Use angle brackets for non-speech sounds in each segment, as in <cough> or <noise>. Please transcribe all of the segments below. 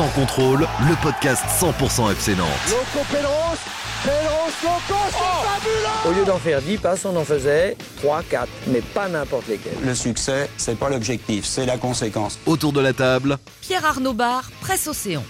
Sans contrôle, le podcast 100% FC Nantes. Loco Pedros, Pedros, Loco, c'est fabuleux Au lieu d'en faire 10 passes, on en faisait 3, 4, mais pas n'importe lesquels. Le succès, c'est pas l'objectif, c'est la conséquence. Autour de la table, Pierre-Arnaud Bar, Presse Océan.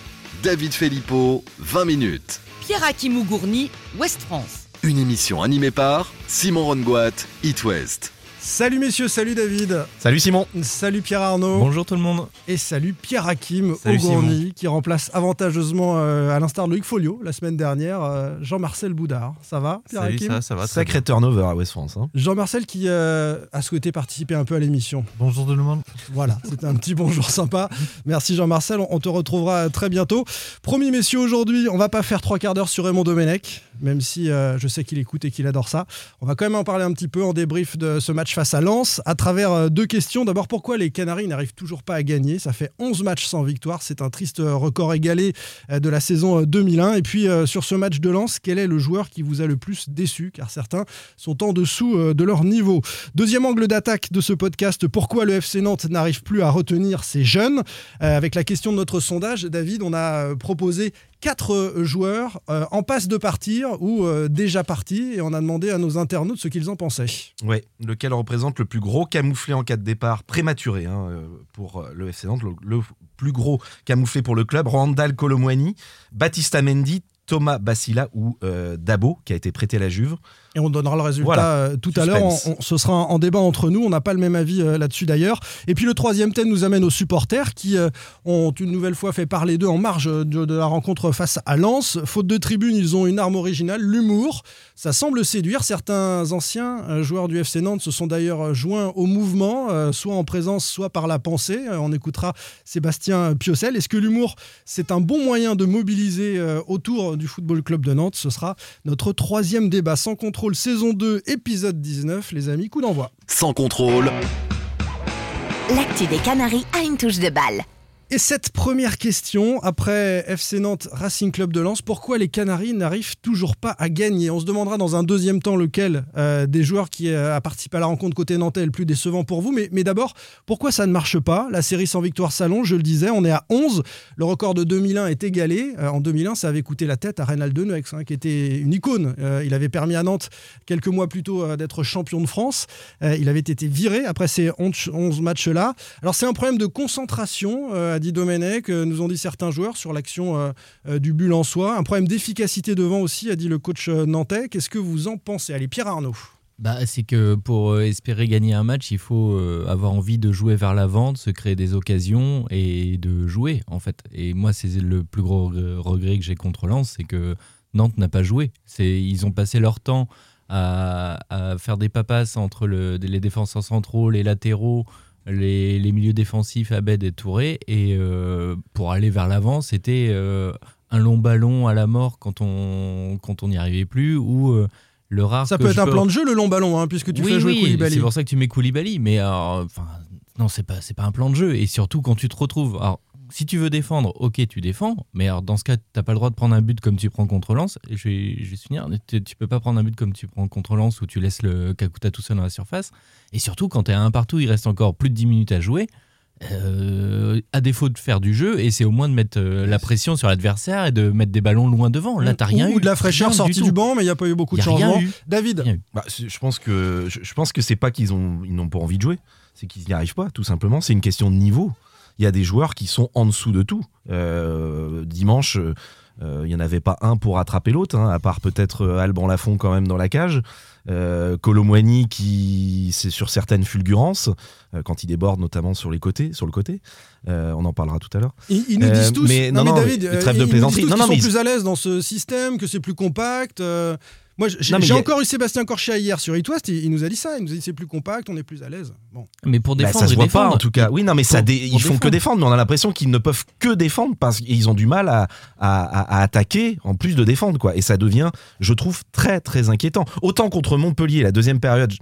David Filippo, 20 minutes. Pierre Akimou-Gourny, Ouest France. Une émission animée par Simon Rongoat, It West. Salut messieurs, salut David. Salut Simon. Salut Pierre Arnaud. Bonjour tout le monde. Et salut Pierre Hakim Ogourny, qui remplace avantageusement, euh, à l'instar de Loïc Folio, la semaine dernière, euh, Jean-Marcel Boudard. Ça va Pierre Salut, Hakim ça, ça va. Sacré turnover à West France. hein. Jean-Marcel qui euh, a souhaité participer un peu à l'émission. Bonjour tout le monde. Voilà, c'était un petit bonjour sympa. Merci Jean-Marcel, on- on te retrouvera très bientôt. Promis messieurs, aujourd'hui, on va pas faire trois quarts d'heure sur Raymond Domenech, même si euh, je sais qu'il écoute et qu'il adore ça. On va quand même en parler un petit peu en débrief de ce match face à Lens, à travers euh, deux questions. D'abord, pourquoi les Canaries n'arrivent toujours pas à gagner? Ça fait 11 matchs sans victoire, c'est un triste euh, record égalé euh, de la saison euh, 2001. Et puis, sur ce match de Lens, quel est le joueur qui vous a le plus déçu? Car certains sont en dessous de leur niveau. Deuxième angle d'attaque de ce podcast, pourquoi le FC Nantes n'arrive plus à retenir ses jeunes? Avec la question de notre sondage, David, on a proposé quatre euh, joueurs euh, en passe de partir ou euh, déjà partis et on a demandé à nos internautes ce qu'ils en pensaient. Ouais, lequel représente le plus gros camouflé en cas de départ prématuré hein, pour le FC le, plus gros camouflé pour le club, Randall Colomwani, Baptista Mendy, Thomas Bassila ou Dabo qui a été prêté à la Juve. Et on donnera le résultat Voilà. euh, tout à l'heure. Ce sera en, en débat entre nous. On n'a pas le même avis euh, là-dessus d'ailleurs. Et puis le troisième thème nous amène aux supporters qui euh, ont une nouvelle fois fait parler d'eux en marge de, de la rencontre face à Lens. Faute de tribune, ils ont une arme originale, l'humour. Ça semble séduire. Certains anciens euh, joueurs du FC Nantes se sont d'ailleurs joints au mouvement, soit en présence, soit par la pensée. On écoutera Sébastien Piocel. Est-ce que l'humour, c'est un bon moyen de mobiliser autour du Football Club de Nantes? Ce sera notre troisième débat sans contrôle, saison 2, épisode 19. Les amis, coup d'envoi. Sans contrôle, L'actu des Canaries a une touche de balle. Et cette première question, après FC Nantes Racing Club de Lens, pourquoi les Canaries n'arrivent toujours pas à gagner? On se demandera dans un deuxième temps lequel euh, des joueurs qui euh, à la rencontre côté nantais est le plus décevant pour vous. Mais, d'abord, pourquoi ça ne marche pas? La série sans victoire salon, je le disais, on est à 11. Le record de 2001 est égalé. Euh, en 2001, ça avait coûté la tête à Reynald Deneux, qui était une icône. Euh, il avait permis à Nantes, quelques mois plus tôt, d'être champion de France. Il avait été viré après ces 11 11 matchs-là. Alors c'est un problème de concentration, dit Domenech, euh, nous ont dit certains joueurs sur l'action euh, euh, du bulle en soi. Un problème d'efficacité devant aussi, a dit le coach nantais. Qu'est-ce que vous en pensez? Allez, Pierre Arnaud. Bah, c'est que pour espérer gagner un match, il faut avoir envie de jouer vers l'avant, de se créer des occasions et de jouer en fait. Et moi, c'est le plus gros regret- que j'ai contre Lens, c'est que Nantes n'a pas joué. Ils ont passé leur temps à, faire des papasses entre le- les défenseurs centraux, les latéraux, les, les milieux défensifs, Abed et Touré. Et euh, pour aller vers l'avant, c'était euh, un long ballon à la mort quand on quand on n'y arrivait plus ou euh, le rare Ça peut être un peux- plan de jeu, le long ballon, hein, puisque tu oui, fais jouer Koulibaly. c'est pour ça que tu mets Koulibaly. Mais enfin, non, c'est pas, c'est pas un plan de jeu. Et surtout quand tu te retrouves. Alors, si tu veux défendre, ok, tu défends. Mais alors, dans ce cas, t'as pas le droit de prendre un but comme tu prends contre Lens. Et je vais, je vais finir. Tu, tu peux pas prendre un but comme tu prends contre Lens où tu laisses le Kakuta tout seul dans la surface. Et surtout, quand t'es à un partout, il reste encore plus de 10 minutes à jouer. euh, à défaut de faire du jeu, et c'est au moins de mettre euh, la pression sur l'adversaire et de mettre des ballons loin devant. Là, t'as rien ou, eu. ou de la fraîcheur sortie du banc, mais il n'y a pas eu beaucoup de changements. David. Bah, je pense que je, je pense que c'est pas qu'ils ont ils n'ont pas envie de jouer, c'est qu'ils n'y arrivent pas tout simplement. C'est une question de niveau. Il y a des joueurs qui sont en dessous de tout. Euh, dimanche, euh, il n'y en avait pas un pour rattraper l'autre, hein, à part peut-être euh, Alban Lafont quand même dans la cage. Euh, Colomwani qui c'est sur certaines fulgurances euh, quand il déborde notamment sur les côtés, sur le côté. Euh, on en parlera tout à l'heure. ils, ils nous disent tous. mais- non, non, David, mais trêve de ils nous plaisanterie. disent tous Non, qu'ils non, sont mais plus à l'aise dans ce système, que c'est plus compact. Moi, j'ai encore eu Sébastien Corchia hier sur It West, il, il nous a dit ça. Il nous a dit c'est plus compact, on est plus à l'aise. Bon. Mais pour Bah, défendre, ça se voit défendre, pas en tout cas. Oui, non, mais ça dé- ils font que défendre. mais on a l'impression qu'ils ne peuvent que défendre parce qu'ils ont du mal à, à- à- à attaquer en plus de défendre, quoi. Et ça devient, je trouve, très très inquiétant. Autant contre Montpellier, la deuxième période,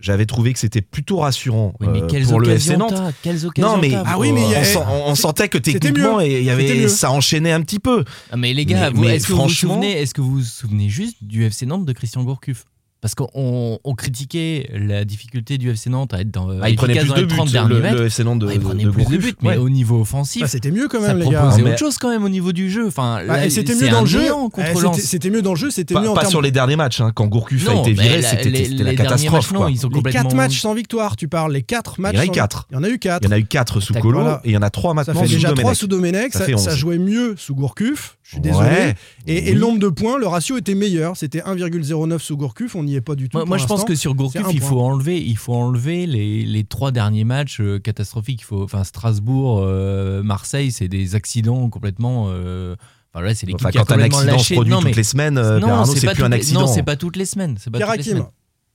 j'avais trouvé que c'était plutôt rassurant Oui, mais euh, quelles pour le FC occasions Nantes. Quelles occasions Non mais Ah oui, mais on, sent- on- on sentait que techniquement mieux. il y C'était avait mieux. ça enchaînait un petit peu. Ah, mais les gars, Mais- vous- mais est-ce que, vous souvenez, est-ce que vous vous souvenez juste du FC Nantes de Christian Gourcuff? Parce qu'on on critiquait la difficulté du FC Nantes à être dans, Ah, il prenait plus dans de les 30 buts, derniers le, mètres. le FC Nantes de, Ouais, il prenait de plus de buts, mais Ouais. au niveau offensif, Bah, c'était mieux quand ça même, les gars. proposait autre chose quand même au niveau du jeu. Enfin, Bah, et c'était mieux dans le jeu. Eh, c'était- mieux dans le jeu, c'était Pas, mieux en pas sur les derniers matchs, hein. quand Gourcuff a été viré, c'était la catastrophe. matchs, non, quoi. ils sont Les complètement. 4 matchs sans victoire, tu parles. Les 4 matchs. Il y en a eu quatre. Il y en a eu 4. Il y en a eu 4 sous Colo et il y en a 3 Ça maintenant fait sous déjà 3 Domenech. sous Domenech, Ça ça, fait ça 11. jouait mieux sous Gourcuff, je suis désolé. Et, nombre de points, le ratio était meilleur, c'était 1,09 sous Gourcuff, on n'y est pas du tout. Moi, pour moi, je pense que sur Gourcuff, il faut enlever, il faut enlever les, les trois derniers matchs euh, catastrophiques. Il faut, enfin, Strasbourg, euh, Marseille, c'est des accidents complètement. euh, Enfin, là, c'est l'équipe Enfin, qui a quand un accident se produit non, toutes mais les semaines, non, c'est plus un toutes les- accident. Non, c'est pas toutes les semaines. C'est pas toutes les semaines.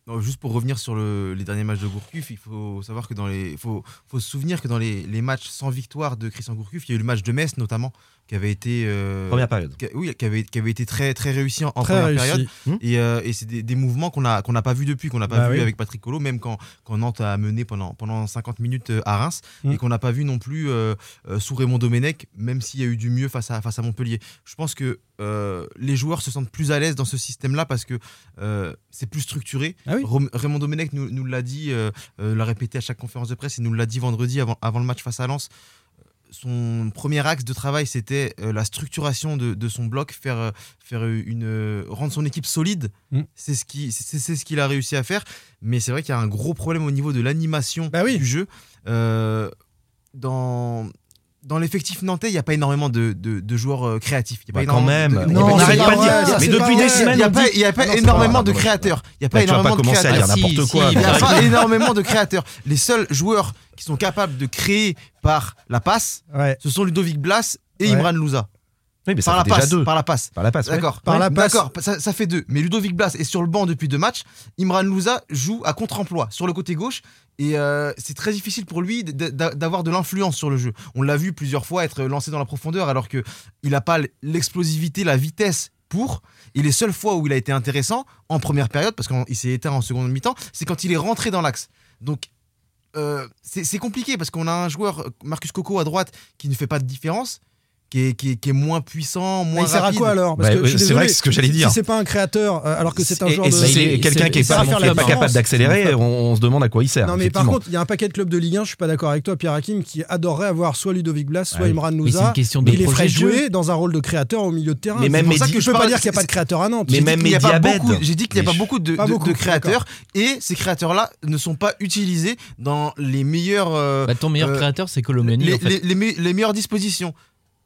Non, juste pour revenir sur le- les derniers matchs de Gourcuff, il faut savoir que dans les, faut, faut se souvenir que dans les, les matchs sans victoire de Christian Gourcuff, il y a eu le match de Metz notamment, qui avait été, euh, Première période. qui oui, qui avait, qui avait été très très réussi en, en Très première réussi. période. Hmm. Et, euh, et c'est des, des mouvements qu'on a qu'on n'a pas vu depuis, qu'on n'a pas Bah vu oui. avec Patrick Colo, même quand, quand Nantes a mené pendant, pendant 50 minutes euh, à Reims, Hmm. et qu'on n'a pas vu non plus euh, sous Raymond Domenech, même s'il y a eu du mieux face à, face à Montpellier. Je pense que les joueurs se sentent plus à l'aise dans ce système-là parce que c'est plus structuré. Ah oui. Raymond Domenech nous, nous l'a dit, l'a répété à chaque conférence de presse, et nous l'a dit vendredi avant, avant le match face à Lens. Son premier axe de travail, c'était euh, la structuration de, de son bloc, faire, euh, faire une, euh, rendre son équipe solide. Mm. C'est ce qui- c'est- c'est ce qu'il a réussi à faire. Mais c'est vrai qu'il y a un gros problème au niveau de l'animation Bah oui. du jeu. Euh, dans dans l'effectif nantais, il n'y a pas énormément de, de- de joueurs euh, créatifs. Il y a Bah, quand même. de- Non, pas- on c'est n'arrête pas pas de dire. Mais depuis des vrai. Il semaines, n'y a pas, dit- il y a pas non, c'est énormément de créateurs. Il y a pas Bah, pas énormément de commencer à dire créateurs. n'importe quoi. Il n'y a Pierre pas énormément de créateurs. Les seuls joueurs qui sont capables de créer par la passe, Ouais. ce sont Ludovic Blas et Ouais. Imran Louza. Oui, mais ça Par la fait déjà passe. deux. Par la passe. Par la passe. ouais. D'accord. Par la passe. D'accord, ça, ça fait deux. Mais Ludovic Blas est sur le banc depuis deux matchs. Imran Louza joue à contre-emploi sur le côté gauche. Et euh, c'est très difficile pour lui d'avoir de l'influence sur le jeu. On l'a vu plusieurs fois être lancé dans la profondeur alors qu'il n'a pas l'explosivité, la vitesse pour. Et les seules fois où il a été intéressant, en première période, parce qu'il s'est éteint en seconde mi-temps, c'est quand il est rentré dans l'axe. Donc euh, c'est c'est compliqué parce qu'on a un joueur, Marcus Coco, à droite, qui ne fait pas de différence, qui est, qui est- qui est moins puissant, Mais moins il sert à rapide. quoi alors Bah, c'est vrai que c'est ce que j'allais dire. Si c'est pas un créateur, euh, alors que c'est un et de. c'est quelqu'un c'est- qui est pas, capable d'accélérer, on, on se demande à quoi il sert. Non mais par contre, il y a un paquet de clubs de Ligue 1, je suis pas d'accord avec toi, Pierre Hakim, qui adorerait avoir soit Ludovic Blas, soit oui. Imran Louza. une question de Mais il les ferait jouer dans un rôle de créateur au milieu de terrain. Mais C'est même pour ça que je peux pas dire qu'il n'y a pas de créateur à Nantes. Mais même qu'il y a pas Mediabed. beaucoup- J'ai dit qu'il n'y a pas beaucoup de, créateurs et ces créateurs-là ne sont pas utilisés dans les meilleurs, euh, Bah, ton meilleur Euh, créateur, c'est Colomani. les meilleures dispositions.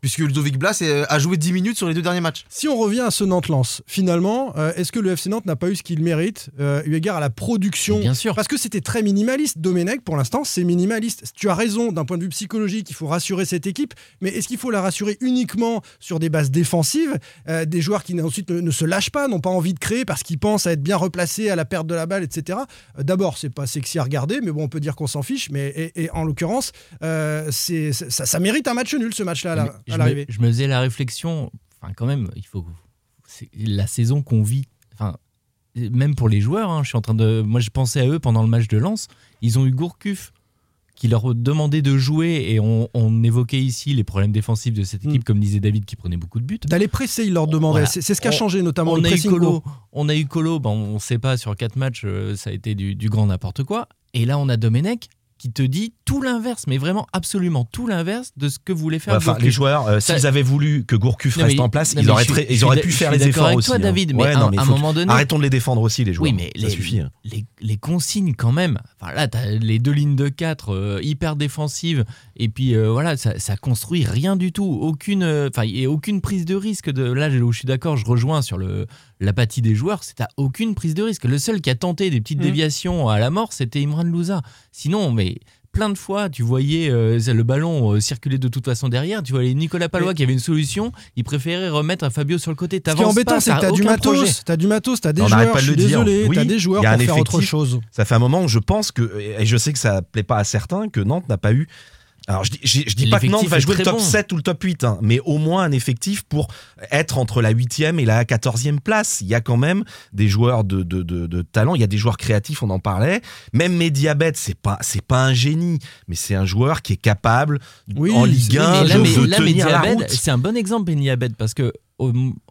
Puisque Ludovic Blas euh, a joué 10 minutes sur les deux derniers matchs. Si on revient à ce Nantes-Lens, finalement, euh, est-ce que le FC Nantes n'a pas eu ce qu'il mérite, euh, eu égard à la production? Bien sûr. Parce que c'était très minimaliste. Domenech, pour l'instant, c'est minimaliste. Tu as raison, d'un point de vue psychologique, il faut rassurer cette équipe. Mais est-ce qu'il faut la rassurer uniquement sur des bases défensives euh, Des joueurs qui ensuite ne, ne se lâchent pas, n'ont pas envie de créer parce qu'ils pensent à être bien replacés à la perte de la balle, etc. Euh, D'abord, c'est pas sexy à regarder, mais bon, on peut dire qu'on s'en fiche. Mais et, et en l'occurrence, euh, ça, ça mérite un match nul, ce match-là, à la- Mais à je, me, l'arrivée. je me faisais la réflexion, enfin quand même, il faut c'est la saison qu'on vit, enfin même pour les joueurs, hein, je suis en train de, moi je pensais à eux pendant le match de Lens, ils ont eu Gourcuff qui leur demandait de jouer et on, on évoquait ici les problèmes défensifs de cette équipe, Mm. comme disait David qui prenait beaucoup de buts. D'aller presser, il leur demandait. Voilà. C'est ce qui a changé, notamment On le a, eu Colo, on a eu Colo, ben, on ne sait pas, sur quatre matchs, euh, ça a été du, du grand n'importe quoi. Et là, on a Domenech qui te dit tout l'inverse, mais vraiment absolument tout l'inverse de ce que voulait faire Enfin, Gourcuff. les joueurs, euh, s'ils avaient voulu que Gourcuff reste mais- en place, ils auraient, suis- ils pu faire les efforts avec aussi. toi, hein. David, mais Ouais, à- non, mais à un moment donné- Arrêtons de les défendre aussi, les joueurs. Oui, mais ça les, suffit. hein. les, les consignes quand même. Enfin, là, tu as les deux lignes de 4 hyper défensives. Et puis euh, voilà, ça, ça construit rien du tout. Aucune, euh, enfin, aucune prise de risque. De, là, où je suis d'accord, je rejoins sur le l'apathie des joueurs. C'est à aucune prise de risque. Le seul qui a tenté des petites Mhm. déviations à la mort, c'était Imran Louza. Sinon, mais plein de fois, tu voyais euh, le ballon euh, circuler de toute façon derrière. Tu voyais Nicolas Palois Mais- qui avait une solution. Il préférait remettre Fabio sur le côté. Ce qui est embêtant, c'est que t'as du matos, t'as du matos, t'as des On joueurs, pas je de suis le dire. désolé, Oui, t'as des joueurs pour faire autre chose. Ça fait un moment où je pense que, et je sais que ça plaît pas à certains, que Nantes n'a pas eu. Alors je dis, je, je dis pas que Nantes va jouer le top bon. 7 ou le top 8, hein, mais au moins un effectif pour être entre la 8e et la 14e place. Il y a quand même des joueurs de, de, de, de talent, il y a des joueurs créatifs, on en parlait. Même Mediabet, c'est pas, c'est pas un génie, mais c'est un joueur qui est capable Oui, en Ligue oui, 1 mais là, de, mais- de là, tenir la Mediabed, route. c'est un bon exemple, Mediabed, parce que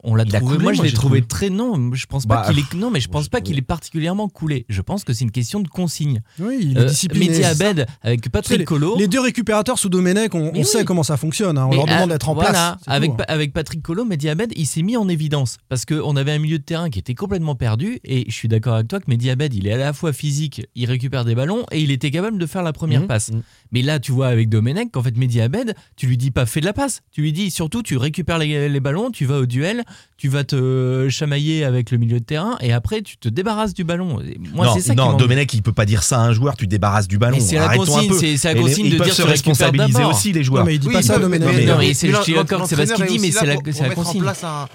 on, l'a trouvé. coulé, moi, je l'ai trouvé trouvé. très non. Je pense Bah, pas qu'il est non, mais je pense pas qu'il est particulièrement coulé. Je pense que c'est une question de consigne. Oui, il est Euh, discipliné. Mehdi Abed avec Patrick les, Colo. les deux récupérateurs sous Domenech, on, sait comment ça fonctionne. hein. On Mais, leur demande d'être en voilà, place. Avec, tout, Pa- avec Patrick Colo, Mehdi Abed, il s'est mis en évidence parce qu'on avait un milieu de terrain qui était complètement perdu. Et je suis d'accord avec toi que Mehdi Abed, il est à la fois physique, il récupère des ballons et il était capable de faire la première Mhm. passe. Mhm. Mais là, tu vois avec Domenech qu'en fait, Mehdi Abed, tu lui dis pas fais de la passe. Tu lui dis surtout, tu récupères les, les ballons, tu vas au duel, tu vas te chamailler avec le milieu de terrain et après, tu te débarrasses du ballon. Et Moi, non, c'est ça non Domenech, il peut pas dire ça à un joueur, tu te débarrasses du ballon. C'est la consigne, c'est- la consigne ils de dire se responsabiliser aussi, les Non, joueurs. mais il dit Oui, pas ça, Domenech. Non, mais- c'est- d'accord c'est pas ce qu'il l'entraîneur dit, est mais aussi c'est là la- consigne.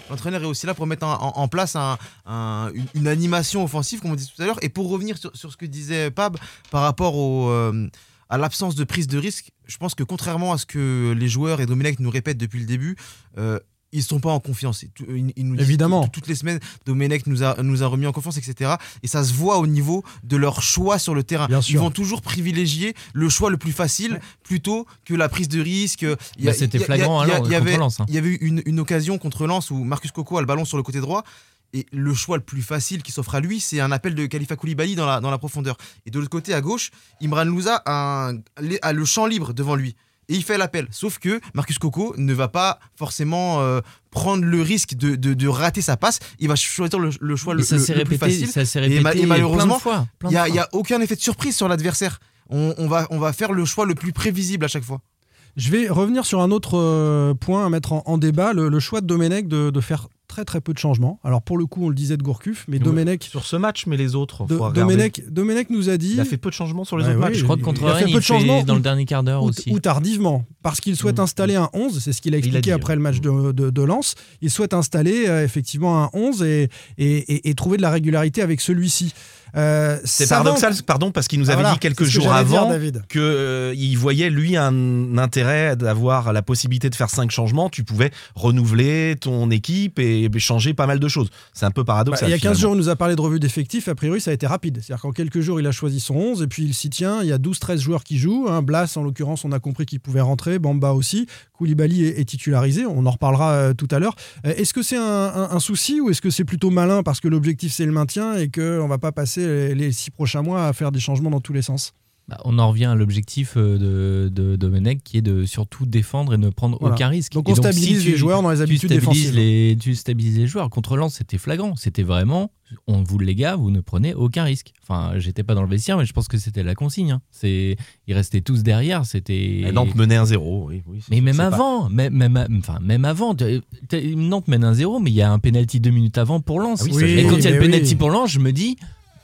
L'entraîneur est aussi là pour mettre en, place un- un- une, animation offensive, comme on dit tout à l'heure. Et pour revenir sur, ce que disait Pab par rapport au, euh, à l'absence de prise de risque, je pense que contrairement à ce que les joueurs et Domenech nous répètent depuis le début, euh, ils sont pas en confiance. Tout- Ils, ils nous disent Évidemment. tout- toutes les semaines, Domenech nous a, nous a remis en confiance, etc. Et ça se voit au niveau de leur choix sur le terrain. Bien Ils sûr. vont toujours privilégier le choix le plus facile plutôt que la prise de risque. Il y a- Bah, c'était flagrant, il y avait- Lens, hein. il y avait eu une, une occasion contre Lens où Marcus Coco a le ballon sur le côté droit. Et le choix le plus facile qui s'offre à lui, c'est un appel de Khalifa Koulibaly dans la, dans la profondeur. Et de l'autre côté, à gauche, Imran Louza a, un- a le champ libre devant lui. Et il fait l'appel. Sauf que Marcus Coco ne va pas forcément euh, prendre le risque de, de- de rater sa passe. Il va choisir le, le choix le, ça plus répété, facile. ça s'est Et répété ma- et plein malheureusement, Il n'y a, aucun effet de surprise sur l'adversaire. On, on va, on va faire le choix le plus prévisible à chaque fois. Je vais revenir sur un autre euh, point à mettre en, en débat, le, le choix de Domenech de, de faire très très peu de changements. Alors pour le coup, on le disait de Gourcuff, mais Domenech, Sur ce match, mais les autres. Domenech, Domenech nous a dit... Il a fait peu de changements sur les autres oui, matchs. Je crois que contre il a fait Rennes, peu de changements dans ou- le dernier quart d'heure ou, aussi. ou tardivement, parce qu'il souhaite Mm. installer un 11, c'est ce qu'il a Il a expliqué dit, après ouais. le match de, de, de Lens. Il souhaite installer euh, effectivement un 11 et, et, et- et trouver de la régularité avec celui-ci. Euh, C'est paradoxal, pardon, parce qu'il nous Ah, avait voilà, dit quelques que jours avant que euh, voyait lui un intérêt d'avoir la possibilité de faire cinq changements. Tu pouvais renouveler ton équipe et changer pas mal de choses. C'est un peu Bah, paradoxal. il y a 15 finalement. jours, il nous a parlé de revue d'effectifs. A priori, ça a été rapide. C'est-à-dire qu'en quelques jours, il a choisi son 11 et puis il s'y tient. Il y a 12-13 joueurs qui jouent. hein. Blas, en l'occurrence, on a compris qu'il pouvait rentrer. Bamba aussi. Koulibaly est, est titularisé. On en reparlera euh, tout à l'heure. Euh, est-ce que c'est un, un- un souci ou est-ce que c'est plutôt malin parce que l'objectif, c'est le maintien et qu'on ne va pas passer les, les six prochains mois à faire des changements dans tous les sens Bah, on en revient à l'objectif euh, de, de Domenech qui est de surtout défendre et ne prendre Voilà. aucun risque. Donc Et on stabilise si tu- les joueurs dans les tu habitudes stabilises défensives. les, tu stabilises les joueurs. Contre Lens, c'était flagrant. C'était vraiment, on vous les gars, vous ne prenez aucun risque. Enfin, j'étais pas dans le vestiaire, mais je pense que c'était la consigne. hein. C'est, ils restaient tous derrière. C'était. Nantes menait un 0 oui, Mais même avant, même, même, enfin, même avant, Nantes mène un 0 mais il y a un penalty deux minutes avant pour Lens. Ah oui, et quand il y a le penalty pour Lens, je me dis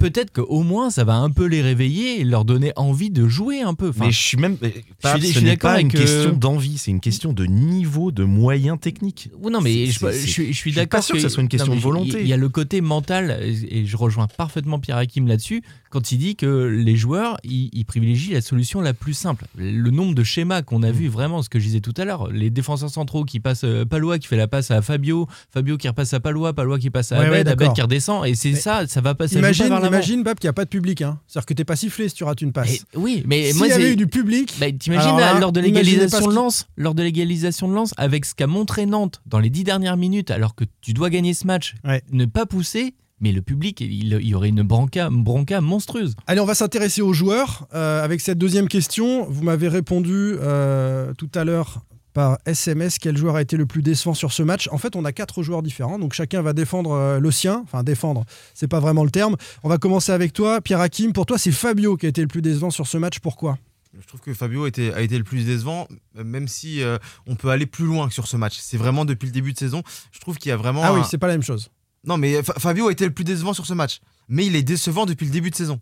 peut-être qu'au moins ça va un peu les réveiller et leur donner envie de jouer un peu. Enfin, Mais je suis même. Pas, je suis n'est d'accord pas une question d'envie, c'est une question de niveau, de moyens techniques. Oui, non, mais je, suis, je suis suis d'accord. pas sûr que ça soit une question non, de volonté. Il y a le côté mental, et je rejoins parfaitement Pierre Hakim là-dessus, quand il dit que les joueurs, ils, ils privilégient la solution la plus simple. Le nombre de schémas qu'on a Mm. vu, vraiment, ce que je disais tout à l'heure, les défenseurs centraux qui passent, euh, Palois qui fait la passe à Fabio, Fabio qui repasse à Palois, Palois qui passe à Ouais, ouais, Abed, Abed qui redescend, et c'est ça, ça va passer. Imagine, vers l'avant. Imagine Bab, qu'il n'y a pas de public. Hein. C'est-à-dire que tu n'es pas sifflé si tu rates une passe. Et- oui, mais S'il moi, y avait eu du public, bah, T'imagines là, lors de l'égalisation de qui- Lens, lors de l'égalisation de Lens, avec ce qu'a montré Nantes dans les dix dernières minutes, alors que tu dois gagner ce match, Ouais. ne pas pousser, mais le public, il, y aurait une bronca monstrueuse. Allez, on va s'intéresser aux joueurs. Euh, avec cette deuxième question, vous m'avez répondu euh, tout à l'heure par SMS quel joueur a été le plus décevant sur ce match. En fait, on a quatre joueurs différents, donc chacun va défendre euh, le sien. Enfin, défendre, c'est pas vraiment le terme. On va commencer avec toi, Pierre Hakim. Pour toi, c'est Fabio qui a été le plus décevant sur ce match. Pourquoi? Je trouve que Fabio était- a été le plus décevant, même si euh, on peut aller plus loin que sur ce match. C'est vraiment depuis le début de saison. Je trouve qu'il y a vraiment. Ah oui, un- c'est pas la même chose. Non, mais Fa- Fabio a été le plus décevant sur ce match. Mais il est décevant depuis le début de saison.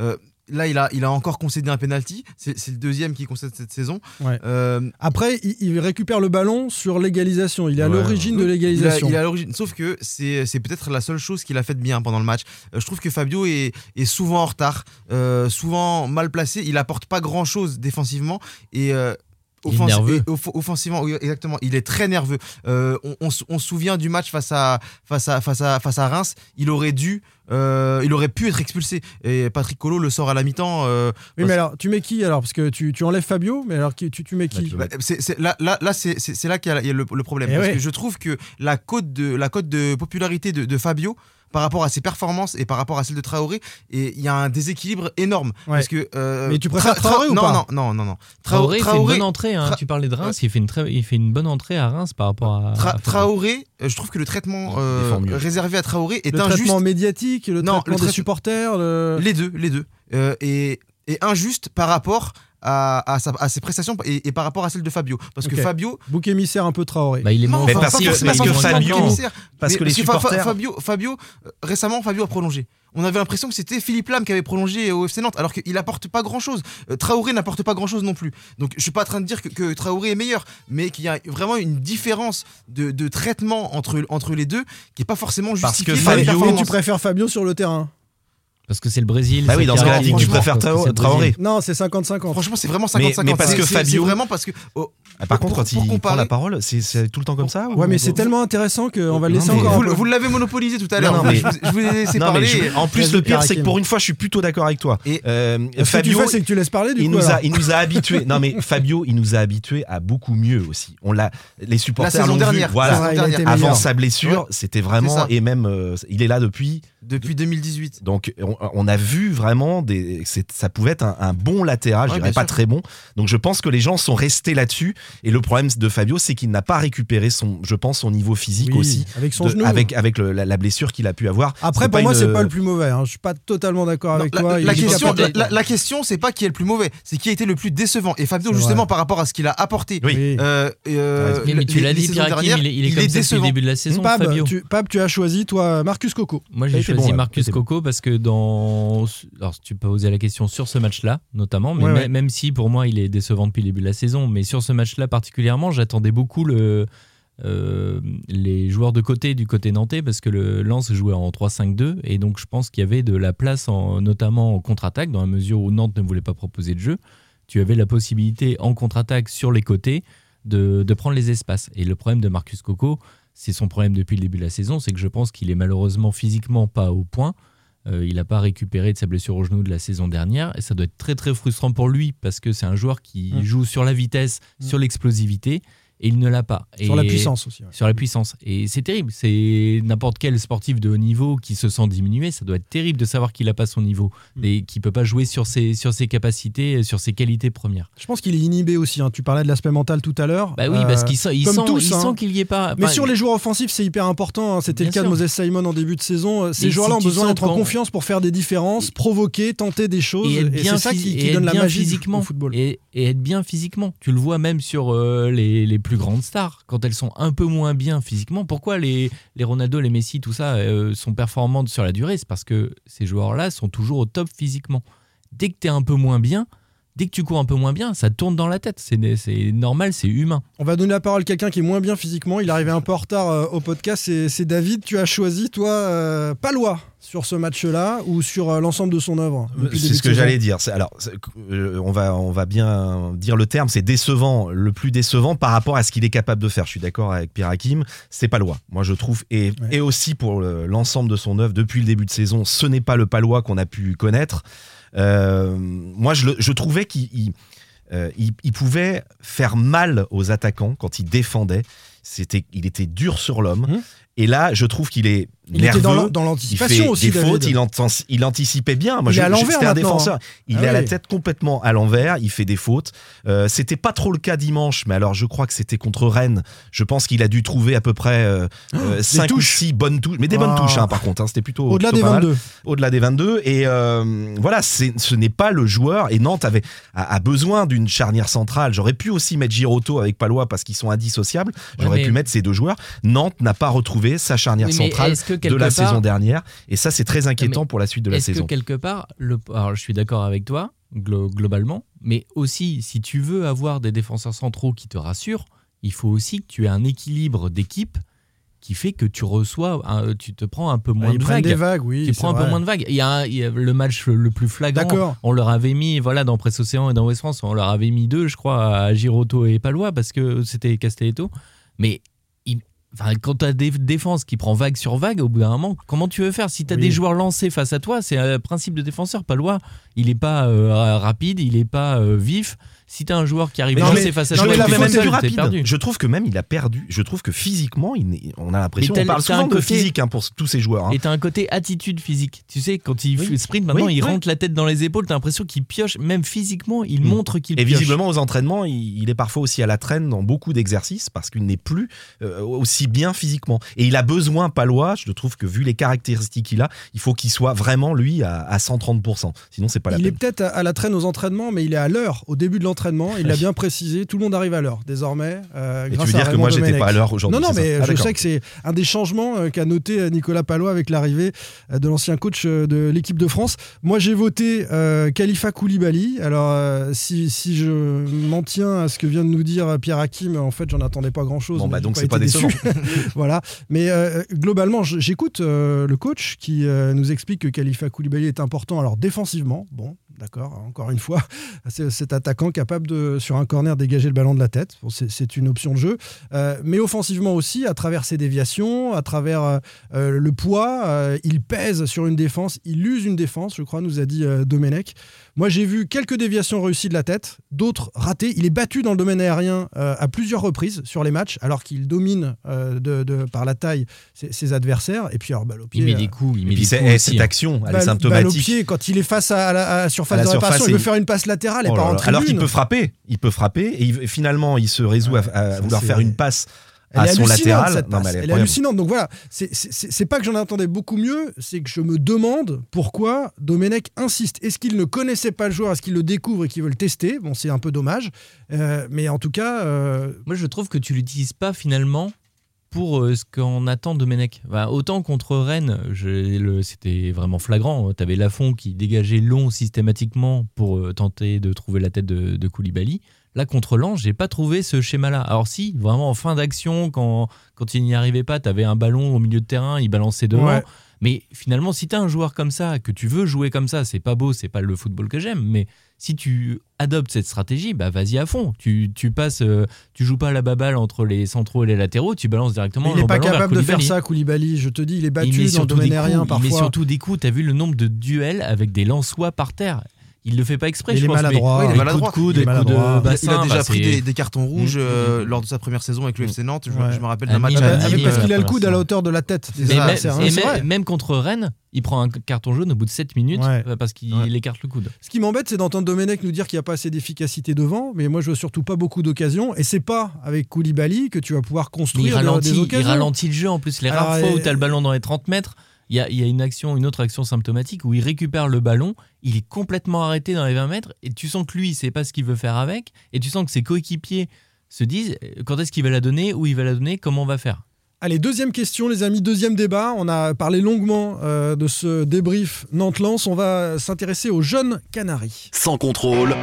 Euh, là, il a, il a encore concédé un penalty. C'est le deuxième qui concède cette saison. Ouais. Euh, Après, il, il récupère le ballon sur l'égalisation. Il est à Ouais, l'origine de l'égalisation. Il est à l'origine. Sauf que c'est peut-être la seule chose qu'il a fait de bien pendant le match. Euh, je trouve que Fabio est, est souvent en retard, euh, souvent mal placé. Il apporte pas grand chose défensivement. Et offensi- nerveux. off- offensivement, oui, exactement, il est très nerveux. Euh, on, on se- on se souvient du match face à, face à, face à, face à Reims. Il aurait dû, euh, il aurait pu être expulsé. Et Patrick Colo le sort à la mi-temps. euh, Oui, parce- mais alors, tu mets qui alors? Parce que tu, tu enlèves Fabio, mais alors qui- tu, tu mets qui? Bah, là, là, là c'est là qu'il y a, il y a le, le problème. Eh parce ouais. que je trouve que la cote de, la cote de popularité de, de Fabio par rapport à ses performances et par rapport à celle de Traoré, et il y a un déséquilibre énorme. Ouais. Parce que, euh, Mais tu préfères Tra- Tra- Traoré ou pas non, non, non, non. Traoré, fait une bonne entrée. Hein. Tra- Tu parlais de Reims, il, fait une très, il fait une bonne entrée à Reims par rapport à. Tra- à- Traoré, euh, je trouve que le traitement euh, réservé à Traoré est Le injuste. traitement médiatique, le Non, traitement le des supporters le- Les deux, les deux. Euh, et, et injuste par rapport à, à, sa- à ses prestations et, et par rapport à celle de Fabio. Parce que Fabio. Bouc émissaire un peu Traoré. Bah, il est Non, mort. Mais parce pas que- parce que Fabio- parce que les supporters- Fabio, Fabio euh, récemment, Fabio a prolongé. On avait l'impression que c'était Philippe Lam qui avait prolongé au FC Nantes, alors qu'il apporte pas grand chose. Traoré n'apporte pas grand chose non plus. Donc je suis pas en train de dire que, que Traoré est meilleur, mais qu'il y a vraiment une différence de, de traitement entre, entre les deux qui est pas forcément Parce justifiée que par les Fabio- tu préfères Fabio sur le terrain? Parce que c'est le Brésil. Bah oui, c'est dans ce cas-là, tu préfères Traoré. Non, c'est 50-50. Franchement, c'est vraiment Mais- 50-50. mais parce que Fabio- vraiment parce que. oh, Ah, par pour- contre, quand pour il prend comparer- la parole, c'est- tout le temps comme ça ou- Ouais, mais c'est tellement intéressant qu'on va le laisser encore. Vous, l'avez monopolisé tout à l'heure. non, mais- je, vous- je vous ai laissé <laughs> Non, parler. je- en plus, le pire, c'est que pour une fois, je suis plutôt d'accord avec toi. Et- Euh, Ce que tu Fabio, fais, c'est que tu laisses parler du il coup. nous, a, il nous a habitués. Non, mais Fabio, il nous a habitués à beaucoup mieux aussi. On l'a, les supporters saison l'ont vu. dernière. Voilà. Avant sa blessure, c'était vraiment et même euh, il est là depuis. Depuis 2018. Donc on, on a vu vraiment des, ça pouvait être un, un bon latéral, je dirais pas sûr. très bon. Donc je pense que les gens sont restés là-dessus. Et le problème de Fabio, c'est qu'il n'a pas récupéré son, je pense, son niveau physique Oui, aussi. Avec son de- genou. avec avec le- la, la blessure qu'il a pu avoir. Après, pour moi, une- c'est pas le plus mauvais. hein. Je suis pas totalement d'accord avec la, toi. La est question, la, question, c'est pas qui est le plus mauvais, c'est qui a été le plus décevant. Et Fabio, justement, vrai. par rapport à ce qu'il a apporté, Oui. Euh, euh, Mais, mais tu l'as dit, Pierre il est, il est comme ça depuis le décevant. début de la saison, Fabio. tu, Pab, tu as choisi, toi, Marcus Coco. Moi, j'ai choisi bon. Marcus. Coco parce que dans. Alors, tu peux poser la question sur ce match-là, notamment, mais Ouais, mê- ouais. même si pour moi il est décevant depuis le début de la saison, mais sur ce match-là particulièrement, j'attendais beaucoup le. euh, les joueurs de côté du côté nantais parce que le Lens jouait en 3-5-2 et donc je pense qu'il y avait de la place en, notamment en contre-attaque dans la mesure où Nantes ne voulait pas proposer de jeu tu avais la possibilité en contre-attaque sur les côtés de, de prendre les espaces et le problème de Marcus Coco c'est son problème depuis le début de la saison c'est que je pense qu'il est malheureusement physiquement pas au point Euh, il n'a pas récupéré de sa blessure au genou de la saison dernière et ça doit être très très frustrant pour lui parce que c'est un joueur qui Mm. joue sur la vitesse, Mm. sur l'explosivité et il ne l'a pas. Sur la puissance aussi. ouais. Sur la puissance. Et c'est terrible. C'est n'importe quel sportif de haut niveau qui se sent diminué. Ça doit être terrible de savoir qu'il n'a pas son niveau Mm. et qu'il peut pas jouer sur ses, sur ses capacités, sur ses qualités premières. Je pense qu'il est inhibé aussi. hein. Tu parlais de l'aspect mental tout à l'heure. Bah oui, Euh, parce qu'il sent, il sent, hein. qu'il y est pas. Mais enfin, sur les joueurs offensifs, c'est hyper important. hein. C'était le cas de. Moses Simon en début de saison. Ces Mais joueurs-là si ont besoin d'être en confiance pour faire des différences, provoquer, tenter des choses. et être Et bien, c'est ça qui, donne la magie physiquement au football. Et, et être bien physiquement. Tu le vois même sur euh, les, les plus grandes stars. Quand elles sont un peu moins bien physiquement, pourquoi les, les Ronaldo, les Messi, tout ça euh, sont performantes sur la durée? C'est parce que ces joueurs-là sont toujours au top physiquement. Dès que tu es un peu moins bien, dès que tu cours un peu moins bien, ça tourne dans la tête. C'est normal, c'est humain. On va donner la parole à quelqu'un qui est moins bien physiquement. Il est arrivé un peu en retard euh, au podcast. C'est- David. Tu as choisi, toi, euh, Palois sur ce match-là ou sur euh, l'ensemble de son œuvre C'est ce que j'allais dire. C'est- Alors, euh, on va, on va bien dire le terme. C'est décevant, le plus décevant par rapport à ce qu'il est capable de faire. Je suis d'accord avec Pierre Hakim. C'est Palois. Moi, je trouve, et, Ouais. et aussi pour le- l'ensemble de son œuvre depuis le début de saison, ce n'est pas le Palois qu'on a pu connaître. Euh, moi, je, le- je trouvais qu'il il, euh, il- pouvait faire mal aux attaquants quand il défendait. C'était, il était dur sur l'homme. Mhm. Et là, je trouve qu'il est Il nerveux. était dans l'anticipation fait aussi, des fautes, il, il anticipait bien. Moi, Il je, est à l'envers c'était un maintenant, défenseur. Il Ah est à la tête complètement à l'envers. Il fait des fautes. Euh, c'était pas trop le cas dimanche, mais alors je crois que c'était contre Rennes. Je pense qu'il a dû trouver à peu près euh, <gasps> euh, cinq ou touches. six bonnes touches, mais des bonnes Ah. touches hein, par contre. hein, c'était plutôt Au-delà des pas mal. 22. Au-delà des 22. Et euh, voilà, c'est- ce n'est pas le joueur. Et Nantes avait a, a besoin d'une charnière centrale. J'aurais pu aussi mettre Giroto avec Palois parce qu'ils sont indissociables. J'aurais mais- pu mettre ces deux joueurs. Nantes n'a pas retrouvé sa charnière Oui, centrale que de la part- saison dernière. Et ça, c'est très inquiétant pour la suite de la saison. que quelque part, le, alors je suis d'accord avec toi, glo- globalement, mais aussi, si tu veux avoir des défenseurs centraux qui te rassurent, il faut aussi que tu aies un équilibre d'équipe qui fait que tu reçois, un- tu te prends un peu moins Ils de prennent vagues. des vagues, oui. tu prends un peu moins de vagues. Il y a, un- il y a le match le plus flagrant. On leur avait mis, voilà, dans Presse Océan et dans West France, on leur avait mis deux, je crois, à Giroto et Palois parce que c'était Castelletto. Mais enfin, quand tu as des défenses qui prend vague sur vague, au bout d'un moment, comment tu veux faire? Si tu as Oui. des joueurs lancés face à toi, c'est un principe de défenseur. Palois, il est pas euh, rapide, il est pas euh, vif. Si tu as un joueur qui arrive mais- face à non, toi, il est est t'es rapide. perdu. Je trouve que même il a perdu. Je trouve que physiquement, il on a l'impression. On t'as- parle t'as un souvent de côté- physique hein, pour tous ces joueurs. hein. Et t'as un côté attitude physique. Tu sais, quand il Oui. sprint, maintenant, Oui, il oui. rentre la tête dans les épaules. T'as l'impression qu'il pioche. Même physiquement, il Mm. montre qu'il Et pioche. visiblement, aux entraînements, il, il est parfois aussi à la traîne dans beaucoup d'exercices parce qu'il n'est plus euh, aussi bien physiquement. Et il a besoin, Palois, je trouve que vu les caractéristiques qu'il a, il faut qu'il soit vraiment, lui, à, à 130%. Sinon, c'est pas la Il est peine. peut-être à, à la traîne aux entraînements, mais il est à l'heure, au début de l'entraînement. Il l'a bien précisé. Tout le monde arrive à l'heure, désormais. euh, Et tu veux à dire que moi, j'étais pas à l'heure aujourd'hui Non, non, mais Ah, je sais que c'est un des changements euh, qu'a noté euh, Nicolas Palois avec l'arrivée euh, de l'ancien coach de l'équipe de France. Moi, j'ai voté Khalifa Koulibaly. Alors, si, si je m'en tiens à ce que vient de nous dire Pierre Hakim, en fait, j'en attendais pas grand-chose. Bon, mais bah, donc c'est pas été décevant. déçu. <laughs> voilà. Mais globalement, j'écoute le coach qui nous explique que Khalifa Koulibaly est important. Alors, défensivement, bon, d'accord, encore une fois, <laughs> c'est cet attaquant capable de, sur un corner, dégager le ballon de la tête. Bon, c'est- une option de jeu. Euh, mais offensivement aussi, à travers ses déviations, à travers euh, euh, le poids, euh, il pèse sur une défense, il use une défense, je crois, nous a dit Domenech. Moi, j'ai vu quelques déviations réussies de la tête, d'autres ratées. Il est battu dans le domaine aérien à plusieurs reprises sur les matchs, alors qu'il domine de, de- par la taille ses, ses adversaires. Et puis, alors, balle au pied. Il met des coups. Il Et met des coups eh, cette hein. action, elle est balle- balle au symptomatique. pied quand il est face à, à la, à la surface À la de réparation, surface, il veut faire une passe latérale et Oh là. tribune. Alors qu'il peut frapper, il peut frapper, et il- finalement il se résout à- Ouais, à, ça, vouloir faire une passe Elle à est son latéral. cette passe. elle est Elle est incroyable. hallucinante. Donc voilà, c'est pas que j'en attendais beaucoup mieux, c'est que je me demande pourquoi Domenech insiste. Est-ce qu'il ne connaissait pas le joueur? Est-ce qu'il le découvre et qu'il veut le tester? Bon, c'est un peu dommage. Euh, mais en tout cas, euh, Moi, je trouve que tu l'utilises pas finalement pour euh, ce qu'on attend de. Enfin, autant contre Rennes, c'était vraiment flagrant. Tu avais Lafont qui dégageait long systématiquement pour euh, tenter de trouver la tête de, Koulibaly. Là, contre Lens, j'ai pas trouvé ce schéma-là. Alors si, vraiment en fin d'action, quand, quand il n'y arrivait pas, tu avais un ballon au milieu de terrain, il balançait devant. Mais finalement, si tu as un joueur comme ça, que tu veux jouer comme ça, c'est pas beau, c'est pas le football que j'aime, mais si tu adoptes cette stratégie, bah vas-y à fond. Tu, tu passes, euh, tu joues pas à la baballe entre les centraux et les latéraux, tu balances directement il n'est pas capable de faire ça, Koulibaly. Je te dis, il est Il battu met dans le domaine aérien il parfois. surtout des coups. T'as vu le nombre de duels avec des lançois par terre? Il le fait pas exprès, Il je est pense. maladroit. mais Il est maladroit. coups de coude, Il coups de maladroit. Il a- bassin. il a déjà bah, pris des, des cartons rouges euh, Mmh. lors de sa première saison avec le FC Nantes. Je, Ouais. je me rappelle d'un match à Nîmes, parce euh, qu'il a le coude à la hauteur de la tête Mais, même, hein, et c'est même- vrai. même contre Rennes, il prend un carton jaune au bout de 7 minutes Ouais. euh, parce qu'il Ouais. écarte le coude. Ce qui m'embête, c'est d'entendre Domenech nous dire qu'il n'y a pas assez d'efficacité devant, mais moi je veux surtout pas beaucoup d'occasions. Et c'est pas avec Koulibaly que tu vas pouvoir construire des- des il occasions. ralentit le jeu en plus. Les rares fois où tu as le ballon dans les 30 mètres, il y a, il y a une action, une autre action symptomatique où il récupère le ballon, il est complètement arrêté dans les 20 mètres et tu sens que lui, il sait pas ce qu'il veut faire avec et tu sens que ses coéquipiers se disent euh, quand est-ce qu'il va la donner, où il va la donner, comment on va faire? Allez, deuxième question, les amis, deuxième débat. On a parlé longuement euh, de ce débrief Nantes-Lens. On va s'intéresser aux jeunes Canaries. Sans contrôle.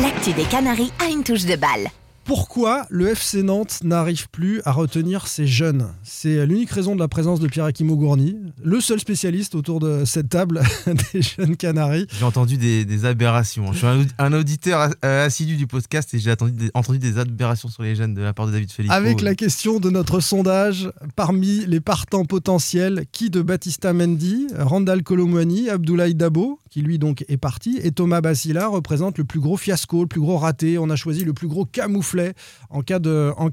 L'actu des Canaries a une touche de balle. Pourquoi le FC Nantes n'arrive plus à retenir ses jeunes? C'est l'unique raison de la présence de Pierre-Hakim Gourny, le seul spécialiste autour de cette table <laughs> des jeunes Canaries. J'ai entendu des, des aberrations. Je suis un, audi- un auditeur euh, assidu du podcast et j'ai entendu des, aberrations sur les jeunes de la part de David Felipe. Avec la question de notre sondage, parmi les partants potentiels, qui de Batista Mendy, Randall Colomwani, Abdoulaye Dabo, qui lui donc est parti, et Thomas Bassila représente le plus gros fiasco, le plus gros raté. On a choisi le plus gros camouflet en cas de, en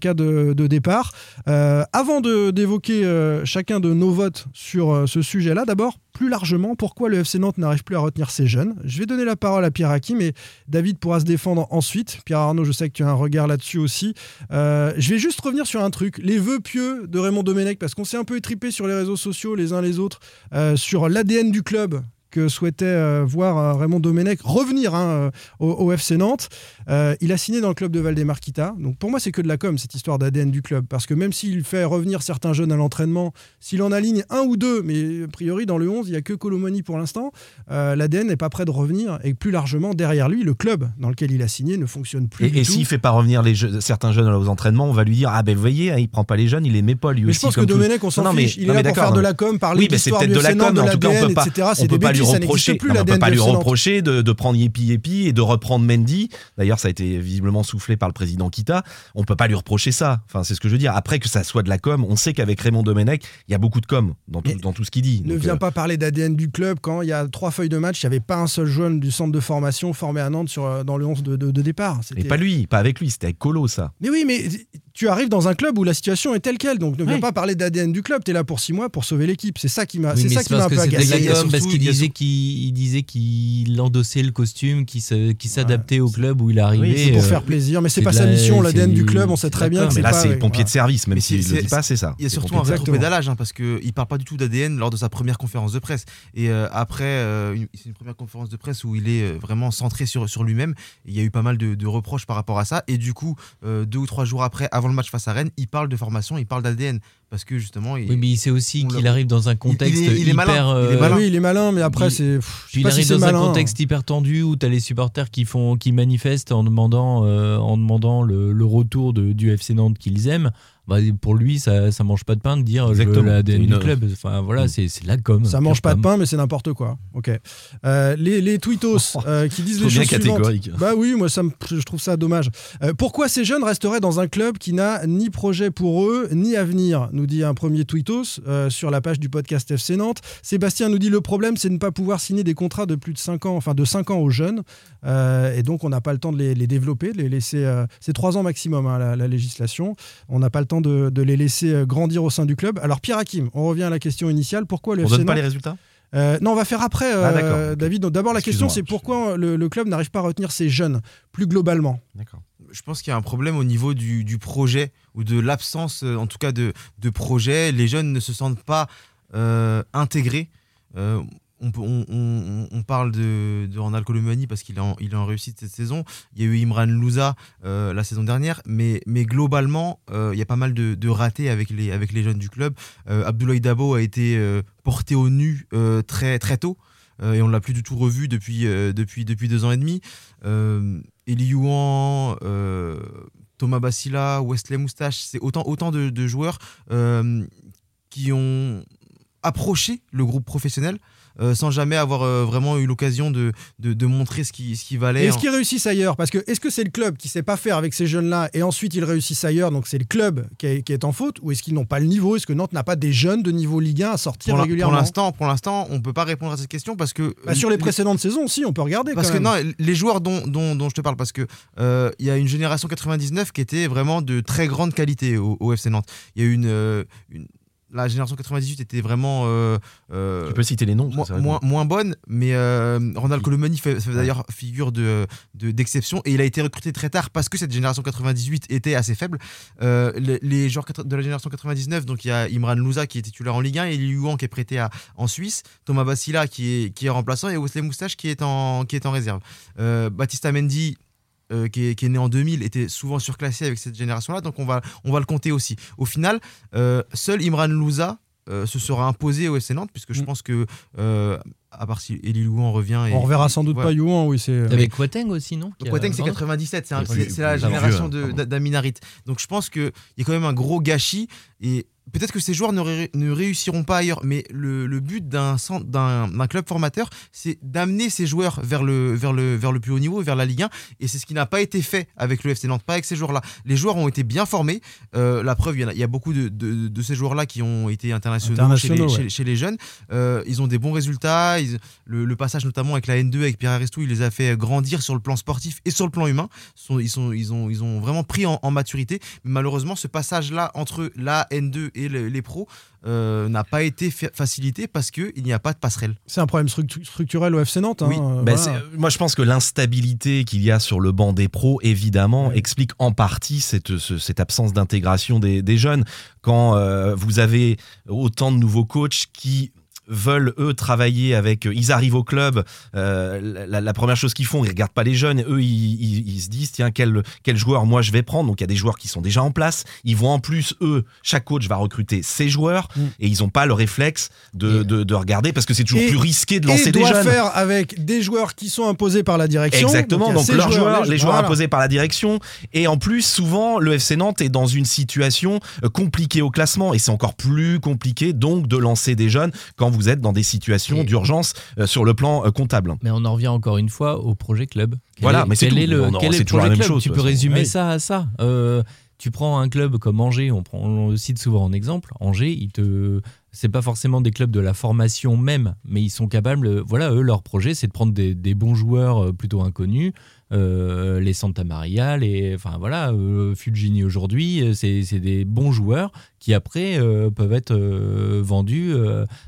départ. Euh, avant d'évoquer euh, chacun de nos votes sur euh, ce sujet-là, d'abord, plus largement, pourquoi le FC Nantes n'arrive plus à retenir ses jeunes? Je vais donner la parole à Pierre Hakim et David pourra se défendre ensuite. Pierre Arnaud, je sais que tu as un regard là-dessus aussi. Je vais juste revenir sur un truc, les vœux pieux de Raymond Domenech, parce qu'on s'est un peu étripé sur les réseaux sociaux les uns les autres sur l'ADN du club que souhaitait euh, voir euh, Raymond Domenech revenir hein, euh, au, au FC Nantes. Il a signé dans le club de Valdemarquita. Donc pour moi, c'est que de la com, cette histoire d'ADN du club. Parce que même s'il fait revenir certains jeunes à l'entraînement, s'il en aligne un ou deux, mais a priori dans le 11, il n'y a que Colomoni pour l'instant, l'ADN n'est pas prêt de revenir. Et plus largement, derrière lui, le club dans lequel il a signé ne fonctionne plus. Et, du et tout. s'il fait pas revenir les certains jeunes aux entraînements, on va lui dire ah ben vous voyez, hein, il prend pas les jeunes, il les met pas lui Mais aussi. je pense que comme Domenech, on s'en non, mais- fiche. Il non, est là pour faire de la com, parler Oui, mais c'est peut-être de la com, en tout cas, on peut pas, on peut pas lui ça reprocher, plus, non, on peut pas lui reprocher de, de prendre Yepi Yepi et de reprendre Mendy. D'ailleurs, ça a été visiblement soufflé par le président Kita. On peut pas lui reprocher ça. Enfin, c'est ce que je veux dire. Après que ça soit de la com, on sait qu'avec Raymond Domenech, il y a beaucoup de com dans tout, Mais dans tout ce qu'il dit. Ne Donc, viens euh, pas parler d'ADN du club quand il y a trois feuilles de match, il n'y avait pas un seul jeune du centre de formation formé à Nantes sur, euh, dans le 11 de, de- de départ. C'était- pas lui, pas avec lui, c'était avec Colo ça. Mais oui, mais tu arrives dans un club où la situation est telle quelle, donc ne viens Oui. pas parler d'ADN du club, tu es là pour six mois pour sauver l'équipe. C'est ça qui m'a Oui, c'est ça qui m'a un parce peu agacé. parce qu'il disait qu'il il disait qu'il endossait le costume, qu'il s'adaptait au club où il arrivait. Oui, c'est pour euh, faire plaisir, mais c'est pas sa mission, l'ADN du club, on sait très bien que Mais c'est là, pas. c'est ouais, pompier de service, même Mais s'il ne le dit pas, c'est ça. Il y a surtout un rétropédalage hein, parce qu'il parle pas du tout d'ADN lors de sa première conférence de presse. Et euh, après, euh, c'est une première conférence de presse où il est euh, vraiment centré sur, sur lui-même. Il y a eu pas mal de, reproches par rapport à ça. Et du coup, euh, deux ou trois jours après, avant le match face à Rennes, il parle de formation, il parle d'ADN. Parce que justement, il, Oui, mais il sait aussi qu'il arrive dans un contexte il est- il est malin, hyper. il est euh, malin. Oui, il est malin, mais après, Il- c'est. il si arrive dans malin. un contexte hyper tendu où tu as les supporters qui, font, qui manifestent en demandant, euh, en demandant le, le retour de, du FC Nantes qu'ils aiment. Bah, pour lui, ça, ça mange pas de pain de dire je veux Exactement. l'ADN du une- club. Enfin voilà, Mm. c'est la com. Ça mange pas de pain, mais c'est n'importe quoi. Ok. Euh, les, les tweetos <laughs> euh, qui disent les choses suivantes. catégorique. Bah oui, moi ça me- je trouve ça dommage. Euh, pourquoi ces jeunes resteraient dans un club qui n'a ni projet pour eux, ni avenir Nous dit un premier tweetos euh, sur la page du podcast FC Nantes. Sébastien nous dit le problème c'est de ne pas pouvoir signer des contrats de plus de 5 ans, enfin de 5 ans aux jeunes. Euh, et donc on n'a pas le temps de les, les développer, de les laisser. euh, c'est 3 ans maximum hein, la, la législation. On n'a pas le temps de, de les laisser euh, grandir au sein du club. Alors Pierre Hakim, on revient à la question initiale. Pourquoi le On FC donne pas les résultats euh, non, on va faire après, euh, Ah. David. D'abord, la question, c'est pourquoi le, le club n'arrive pas à retenir ses jeunes, plus globalement? D'accord. je pense qu'il y a un problème au niveau du, du projet ou de l'absence, en tout cas, de, de projet. Les jeunes ne se sentent pas euh, intégrés. On, parle de, de Ronald Colomani parce qu'il est, en- réussite cette saison. Il y a eu Imran Louza euh, la saison dernière, mais, globalement, euh, il y a pas mal de, ratés avec les, jeunes du club. Euh, Abdoulaye Dabo a été porté au nu très, tôt. et on l'a plus du tout revu depuis, deux ans et demi. Eli Youan, euh, Thomas Bassila, Wesley Moustache, c'est autant, de, joueurs qui ont approché le groupe professionnel euh, sans jamais avoir euh, vraiment eu l'occasion de, de, de montrer ce qui, ce qui valait. Est-ce qu'ils réussissent ailleurs? Parce que est-ce que c'est le club qui sait pas faire avec ces jeunes-là et ensuite ils réussissent ailleurs, donc c'est le club qui est, qui est en faute Ou est-ce qu'ils n'ont pas le niveau? Est-ce que Nantes n'a pas des jeunes de niveau Ligue 1 à sortir pour la- régulièrement? pour l'instant, pour l'instant, on peut pas répondre à cette question parce que Bah, Sur les les- précédentes saisons, si, on peut regarder. Parce quand que non, les joueurs dont, dont, dont je te parle, parce que euh, il y a une génération 99 qui était vraiment de très grande qualité au, au FC Nantes. Il y a eu une, euh, une- la génération 98 était vraiment euh, euh, Tu peux citer les noms moins, bonne, mais euh, Ronald Colomani fait, fait d'ailleurs figure de de- d'exception et il a été recruté très tard parce que cette génération 98 était assez faible. Euh, les, les joueurs de la génération 99, donc il y a Imran Louza qui est titulaire en Ligue 1 et Liu Yuan qui est prêté à, en Suisse, Thomas Bassila qui est, qui est remplaçant et Wesley Moustache qui est en, qui est en réserve. Euh, Baptista Mendy. Euh, qui, est, qui est né en 2000 était souvent surclassé avec cette génération-là, donc on va, on va le compter aussi. Au final, euh, seul Imran Louza euh, se sera imposé au FC Nantes, puisque je Mm. pense que, à part si Eli Louan revient. Et, On reverra sans doute pas Youan, oui, c'est. Avec Quateng aussi, non Quateng, c'est pardon 97, c'est un- Oui, c'est c'est la génération de- d'A- d'Aminarit. Donc je pense qu'il y a quand même un gros gâchis et peut-être que ces joueurs ne, ré- ne réussiront pas ailleurs, mais le, le but d'un centre- d'un d'un club formateur, c'est d'amener ces joueurs vers le, vers, le, vers le plus haut niveau, vers la Ligue 1, et c'est ce qui n'a pas été fait avec le FC Nantes, pas avec ces joueurs-là. Les joueurs ont été bien formés, Euh, la preuve, il y, en a, il y a beaucoup de, de- de ces joueurs-là qui ont été internationaux, Internationaux, chez, les, ouais. chez- chez les jeunes. Euh, ils ont des bons résultats, ils- le, le passage notamment avec la N2, avec Pierre Aristou, il les a fait grandir sur le plan sportif et sur le plan humain. Sont- ils, sont, ils, ont, ils ont vraiment pris en, en maturité. Mais malheureusement, ce passage-là entre la N2 et le- les pros euh, n'a pas été fa- facilité parce qu'il n'y a pas de passerelle. C'est un problème structu- structurel au FC Nantes. hein, Oui. euh, Ben, voilà. moi, je pense que l'instabilité qu'il y a sur le banc des pros, évidemment, Ouais. explique en partie cette, ce- cette absence d'intégration des, des jeunes. Quand euh, vous avez autant de nouveaux coachs qui veulent eux travailler avec. Ils arrivent au club. euh, la, la première chose qu'ils font, ils regardent pas les jeunes. Eux, ils, ils- ils se disent tiens quel quel joueur moi je vais prendre. Donc il y a des joueurs qui sont déjà en place. Ils vont en plus eux, chaque coach va recruter ses joueurs Mm. et ils ont pas le réflexe de, de, de regarder parce que c'est toujours Et- plus risqué de Et lancer des doit jeunes. faire avec des joueurs qui sont imposés par la direction. Exactement, donc, leurs joueurs, les- les joueurs voilà. imposés par la direction. Et en plus, souvent, le FC Nantes est dans une situation euh, compliquée au classement. Et c'est encore plus compliqué, donc, de lancer des jeunes quand vous êtes dans des situations d'urgence euh, sur le plan euh, comptable. Mais on en revient encore une fois au projet club. Quel Voilà, est- mais c'est quel tout. est le, On en- quel est c'est le toujours la projet même chose, Tu peux résumer Oui. ça à ça. Euh, tu prends un club comme Angers, on, prend, le cite souvent en exemple. Angers, ils te, pas forcément des clubs de la formation même, mais ils sont capables. Voilà, eux, leur projet, c'est de prendre des, bons joueurs euh, plutôt inconnus, euh, les Santa Maria, les, enfin voilà, euh, aujourd'hui, euh, c'est des bons joueurs qui après peuvent être vendus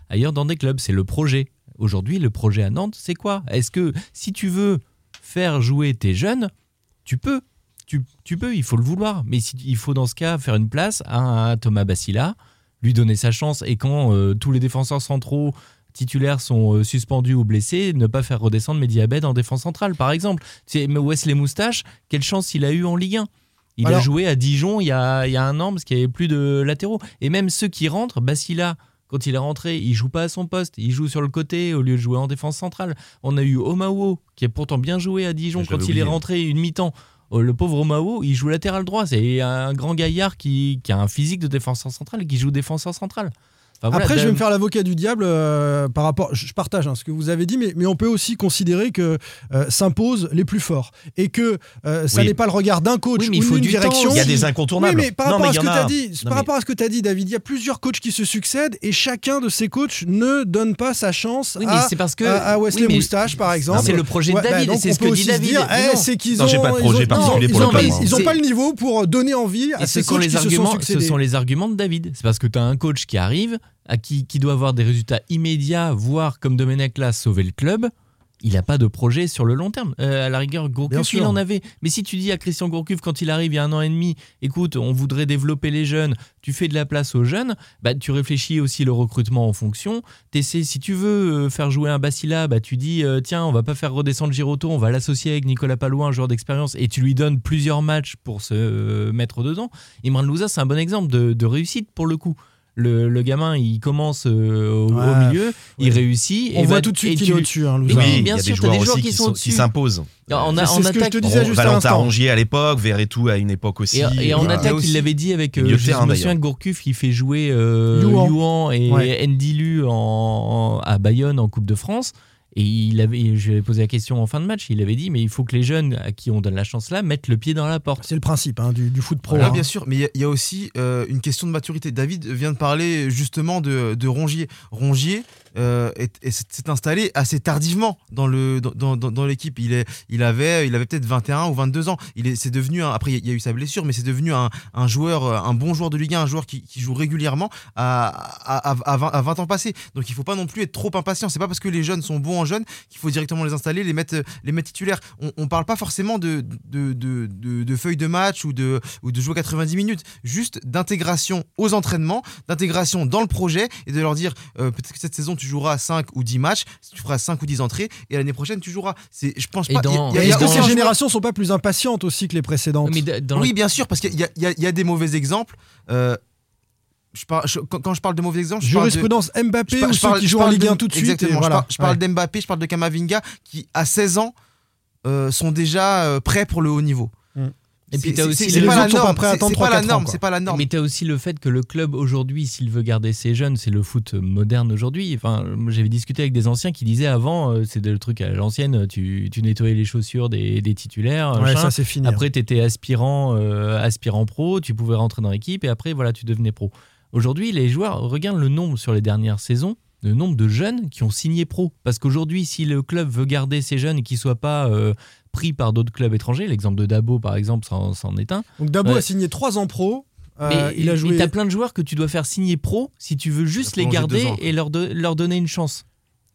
ailleurs dans des clubs. C'est le projet. Aujourd'hui, le projet à Nantes, c'est quoi? Est-ce que si tu veux faire jouer tes jeunes, tu peux. Tu, tu peux, il faut le vouloir. Mais si, il faut dans ce cas faire une place à, Thomas Bassila, lui donner sa chance. Et quand euh, tous les défenseurs centraux titulaires sont euh, suspendus ou blessés, ne pas faire redescendre Mediabed en défense centrale, par exemple. C'est Wesley Moustache, quelle chance il a eu en Ligue 1 il a joué à Dijon il y a, il y a un an parce qu'il n'y avait plus de latéraux. Et même ceux qui rentrent, Bassila, quand il est rentré, il joue pas à son poste, il joue sur le côté au lieu de jouer en défense centrale. On a eu Omao, qui a pourtant bien joué à Dijon quand il est rentré une mi-temps. Oh, Le pauvre Omao, il joue latéral droit. C'est un grand gaillard qui, qui a un physique de défenseur central et qui joue défenseur central. Enfin, voilà, Après, je vais me faire l'avocat du diable euh, par rapport. Je je partage hein, ce que vous avez dit, mais, mais on peut aussi considérer que euh, s'imposent les plus forts et que euh, ça Oui. n'est pas le regard d'un coach Oui, mais ou il faut d'une du temps direction. Il y a des Oui, incontournables. mais par Non, rapport mais à ce que as dit, Non, par mais- rapport à ce que tu as dit, David, il y a plusieurs coachs qui se succèdent et chacun de ces coachs ne donne pas sa chance Oui, mais à, c'est parce que. à, à Wesley oui, mais Moustache, par exemple. C'est le projet de Ouais, bah, David, c'est ce que dit David. eh, non. c'est qu'ils ont, j'ai pas de ils projet particulier ils pour. Ils ont C'est- pas le niveau pour donner envie à ces coachs qui se sont arguments, ce sont les arguments de David. C'est parce que tu as un coach qui arrive, à qui, qui doit avoir des résultats immédiats, voire comme Domenech l'a sauver le club. Il n'a pas de projet sur le long terme. Euh, à la rigueur, Gourcuff, il en avait. Mais si tu dis à Christian Gourcuff, quand il arrive il y a un an et demi, écoute, on voudrait développer les jeunes, tu fais de la place aux jeunes, bah, tu réfléchis aussi le recrutement en fonction. T'essaies, si tu veux euh, faire jouer un Bacilla, bah, tu dis, euh, tiens, on va pas faire redescendre Giroto, on va l'associer avec Nicolas Palouin, un joueur d'expérience, et tu lui donnes plusieurs matchs pour se euh, mettre dedans. Imran Louza, c'est un bon exemple de, de réussite pour le coup. Le, le gamin, il commence euh, au, au Ouais, milieu, il réussit. On et voit va- tout de suite qu'il est au-dessus, hein, oui, il y bien a sûr, des t'as joueurs des joueurs aussi qui qui sont qui s'imposent. En, C'est- en c'est ce que je attaque, te disais juste à Valentin l'instant. Rongier à l'époque, Verretou à une époque aussi. Et, et en Voilà. attaque, il l'avait dit avec. euh, je me souviens Gourcuff, il fait jouer euh. Youan et Ouais. Ndilu en, en- à Bayonne en Coupe de France. Et il avait, je lui avais posé la question en fin de match. Il avait dit, mais il faut que les jeunes à qui on donne la chance là mettent le pied dans la porte. C'est le principe hein, du, du foot pro. Voilà, hein. bien sûr, mais il y a- il y, a aussi euh, une question de maturité. David vient de parler justement de, de Rongier. Rongier euh, est- est- s'est installé assez tardivement dans le dans, dans- l'équipe. Il est il avait il avait peut-être 21 ou 22 ans. Il est c'est devenu un- après il y a eu sa blessure, mais c'est devenu un, un joueur euh, un bon joueur de Ligue 1, un joueur qui, qui joue régulièrement à, à, à- à 20, à 20 ans passés. Donc il faut pas non plus être trop impatient. C'est pas parce que les jeunes sont bons en jeunes qu'il faut directement les installer, les mettre les mettre titulaires. On, on parle pas forcément de de, de, de, de feuilles de match ou de ou de jouer 90 minutes, juste d'intégration aux entraînements, d'intégration dans le projet et de leur dire euh, peut-être que cette saison tu joueras 5 ou 10 matchs, tu feras 5 ou 10 entrées et l'année prochaine tu joueras. C'est je pense pas Est-ce que ces générations sont pas plus impatientes aussi que les précédentes Mais d- dans Oui, bien sûr parce qu'il y a, il y y a des mauvais exemples euh, je parle- je- quand, quand je parle de mauvais exemples, je parle de, Jurisprudence Mbappé je par- ou je ceux parle- qui jouent en parle Ligue de- 1 tout de suite Exactement, et je voilà. parle, je parle Ouais. d'Mbappé, je parle de Kamavinga qui à 16 ans euh, sont déjà euh, prêts pour le haut niveau. Mm. Et puis t'as aussi les pas autres la sont pas norme, prêts à c'est- pas la 3-4 ans, norme, quoi. c'est pas la norme. Mais tu as aussi le fait que le club aujourd'hui, s'il veut garder ses jeunes, c'est le foot moderne aujourd'hui. Enfin, j'avais discuté avec des anciens qui disaient avant, euh, c'est le truc à l'ancienne, tu, tu nettoyais les chaussures des, des titulaires. Ouais, machin. ça c'est fini. Après, tu étais aspirant, euh, aspirant pro, tu pouvais rentrer dans l'équipe et après, voilà, tu devenais pro. Aujourd'hui, les joueurs, regarde le nombre sur les dernières saisons, le nombre de jeunes qui ont signé pro. Parce qu'aujourd'hui, si le club veut garder ces jeunes et qu'ils ne soient pas euh, pris par d'autres clubs étrangers, l'exemple de Dabo, par exemple, c'en est un. Donc Dabo Ouais. a signé 3 ans pro. Euh, Mais il a joué. tu as plein de joueurs que tu dois faire signer pro si tu veux juste les garder et leur, do- leur donner une chance.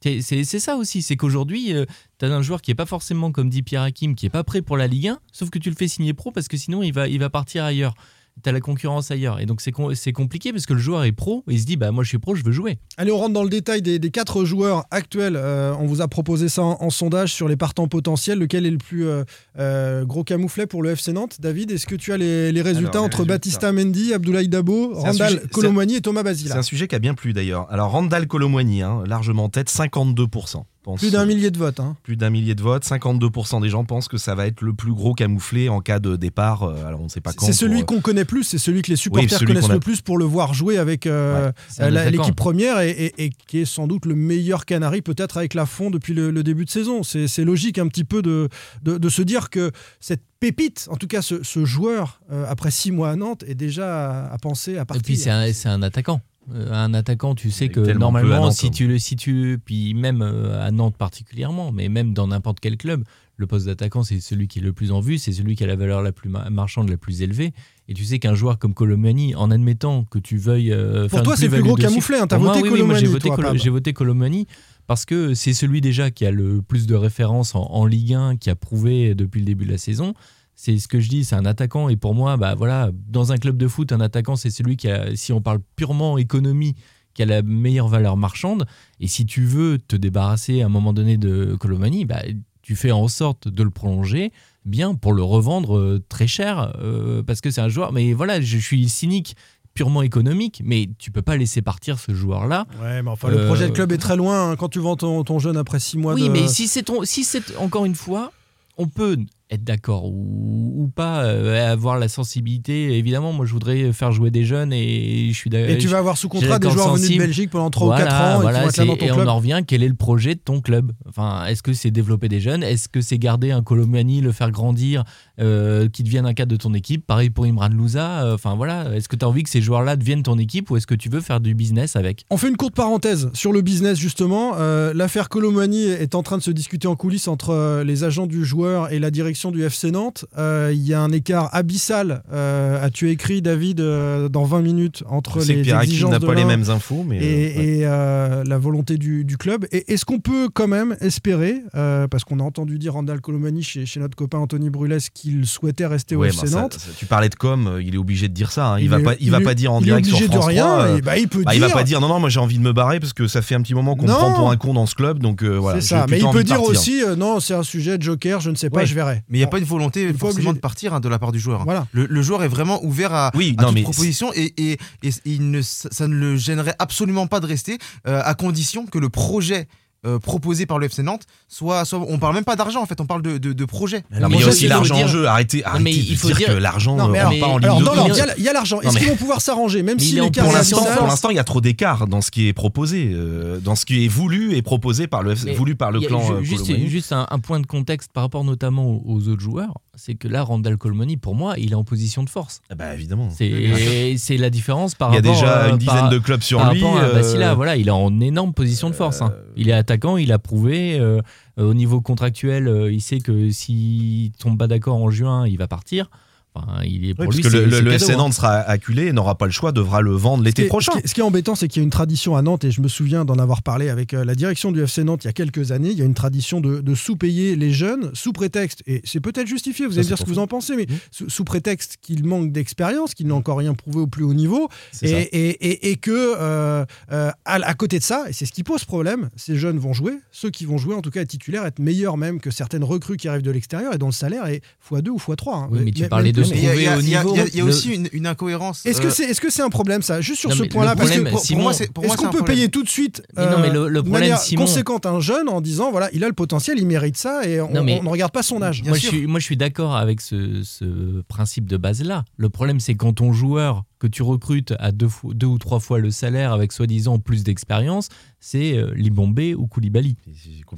C'est ça aussi, c'est qu'aujourd'hui, tu as un joueur qui est pas forcément, comme dit Pierre Hakim, qui est pas prêt pour la Ligue 1, sauf que tu le fais signer pro parce que sinon il va, il va partir ailleurs. T'as la concurrence ailleurs. Et donc c'est com- c'est compliqué parce que le joueur est pro, et il se dit bah moi je suis pro, je veux jouer. Allez, on rentre dans le détail des, des quatre joueurs actuels. Euh, on vous a proposé ça en, en sondage sur les partants potentiels. Lequel est le plus euh, euh, gros camouflet pour le FC Nantes? David, est-ce que tu as les, les résultats Alors, les entre résultats. Batista Mendy, Abdoulaye Dabo, C'est Randall Colomwani et Thomas C'est Basila un sujet qui a bien plu d'ailleurs. Alors Randall Colomwani, hein, largement en tête, 52%. Pense- Plus d'un millier de votes. hein. Plus d'un millier de votes, 52% des gens pensent que ça va être le plus gros camouflé en cas de départ. euh, Alors on ne sait pas quand. C'est celui pour- qu'on connaît plus, c'est celui que les supporters connaissent a- le plus pour le voir jouer avec euh, Ouais, euh, l'équipe première et, et- et qui est sans doute le meilleur Canari, peut-être avec la fond depuis le, le début de saison. C'est logique un petit peu de, de, de se dire que cette pépite, en tout cas ce, ce joueur, euh, après six mois à Nantes, est déjà à, à penser à Et partir. puis c'est un, c'est un attaquant. Euh, un attaquant, tu sais que normalement, Nantes, si hein. tu le, si tu, puis même euh, à Nantes particulièrement, mais même dans n'importe quel club, le poste d'attaquant c'est celui qui est le plus en vue, c'est celui qui a la valeur la plus ma- marchande la plus élevée. Et tu sais qu'un joueur comme Colomani, en admettant que tu veuilles euh, Pour faire toi, c'est le plus gros dessus- camouflet. hein. T'as voté oui, j'ai Colomani, voté, j'ai voté Colomani parce que c'est celui déjà qui a le plus de références en, en Ligue 1, qui a prouvé depuis le début de la saison. C'est ce que je dis, c'est un attaquant. Et pour moi, bah voilà, dans un club de foot, un attaquant, c'est celui qui a, si on parle purement économie, qui a la meilleure valeur marchande. Et si tu veux te débarrasser à un moment donné de Colomani, bah, tu fais en sorte de le prolonger bien pour le revendre euh, très cher euh, parce que c'est un joueur. Mais voilà, je suis cynique purement économique, mais tu peux pas laisser partir ce joueur-là. Ouais, mais enfin, le Euh, projet de club est très loin hein, quand tu vends ton, ton jeune après six mois Oui, de. mais si c'est ton, si c'est encore une fois, on peut être d'accord ou, ou pas euh, avoir la sensibilité. Évidemment, moi, je voudrais faire jouer des jeunes et je suis d'accord. Et tu vas avoir sous contrat des joueurs venus de. Belgique pendant 3 Voilà, ou 4 ans et voilà, qui vont être là c'est- dans ton et club. on en revient. Quel est le projet de ton club? Enfin, est-ce que c'est développer des jeunes? Est-ce que c'est garder un Colomani, le faire grandir, euh, qui devienne un cadre de ton équipe? Pareil pour Imran Louza. euh, Enfin voilà, est-ce que tu as envie que ces joueurs-là deviennent ton équipe ou est-ce que tu veux faire du business avec? On fait une courte parenthèse sur le business justement. Euh, L'affaire Colomani est en train de se discuter en coulisses entre les agents du joueur et la direction du FC Nantes. Euh, Il y a un écart abyssal, euh, as-tu écrit David, euh, dans 20 minutes entre que les Hakim exigences n'a pas les mêmes infos, mais. et, ouais. et, la volonté du, du club. Et est-ce qu'on peut quand même espérer, parce qu'on a entendu dire Randall Colomani chez, chez notre copain Anthony Brulès qu'il souhaitait rester au FC bah, ça- Nantes ça- tu parlais de com, il est obligé de dire ça. hein. Il, Il va est- pas, il va est- pas dire en il direct sur obligé de France rien, 3, euh, et bah, il peut bah, il dire. va pas dire non non, moi j'ai envie de me barrer parce que ça fait un petit moment qu'on me prend pour un con dans ce club, donc voilà. c'est ça, mais il peut dire aussi non, c'est un sujet de joker, je ne sais pas, Ouais. je verrai. Mais il n'y a Bon, pas une volonté il forcément de partir hein, de la part du joueur. Voilà. Le, le joueur est vraiment ouvert à, Oui, à non toute mais proposition et, et- et il ne, ça ne le gênerait absolument pas de rester euh, à condition que le projet euh, proposé par le FC Nantes soit, soit- On parle même pas d'argent en fait, on parle de, de, de projet. Non, mais il y a aussi l'argent en jeu. Arrêtez, arrêtez mais de il faut dire, dire- que l'argent Non, mais pas en ligne Alors, de dans compte. l'ordre, il y a- l'argent. Non, Est-ce qu'ils vont pouvoir s'arranger, même si Pour l'instant, pour l'instant, il y a trop d'écart dans ce qui est proposé, euh, dans ce qui est voulu et proposé par le, voulu par le il y a clan. euh, juste, un, un point de contexte par rapport notamment aux, aux autres joueurs, c'est que là, Randall Colmoni, pour moi, il est en position de force. Ah bah évidemment. C'est la différence par Il y a rapport déjà euh, une dizaine par- de clubs sur lui. rapport à euh, voilà, il est en énorme position de force. hein. Il est attaquant, il a prouvé. euh, euh, au niveau contractuel, euh, il sait que s'il tombe pas d'accord en juin, il va partir. Enfin, il est pour Oui, parce lui, que le, FC hein. Nantes sera acculé et n'aura pas le choix, devra le vendre l'été prochain. ce qui est- ce qui est embêtant, c'est qu'il y a une tradition à Nantes, et je me souviens d'en avoir parlé avec euh, la direction du FC Nantes il y a quelques années. Il y a une tradition de, de sous-payer les jeunes sous prétexte, et c'est peut-être justifié, vous Ça, allez me dire ce que vous en pensez, mais Mmh. sous, sous prétexte qu'ils manquent d'expérience, qu'ils n'ont encore rien prouvé au plus haut niveau, et, et, et- et que euh, euh, à, à côté de ça, et c'est ce qui pose problème, ces jeunes vont jouer, ceux qui vont jouer en tout cas titulaires, être meilleurs même que certaines recrues qui arrivent de l'extérieur et dont le salaire est x2 ou x3. hein. Oui, mais tu parlais de se il y a- trouver au niveau. il y aussi une, une incohérence. Est-ce que euh, c'est est -ce c'est un problème ça? Juste sur Non, ce point-là, parce que pour, moi, est-ce qu'on peut payer tout de suite Mais non, mais le- le de problème, manière Simon- conséquente un jeune en disant voilà, il a le potentiel, il mérite ça et on, Non, mais- on ne regarde pas son âge. Bien moi, je suis, moi, je suis d'accord avec ce, ce principe de base-là. Le problème, c'est quand ton joueur que tu recrutes à deux, fois- deux ou trois fois le salaire avec soi-disant plus d'expérience, c'est euh, Libombé ou Koulibaly.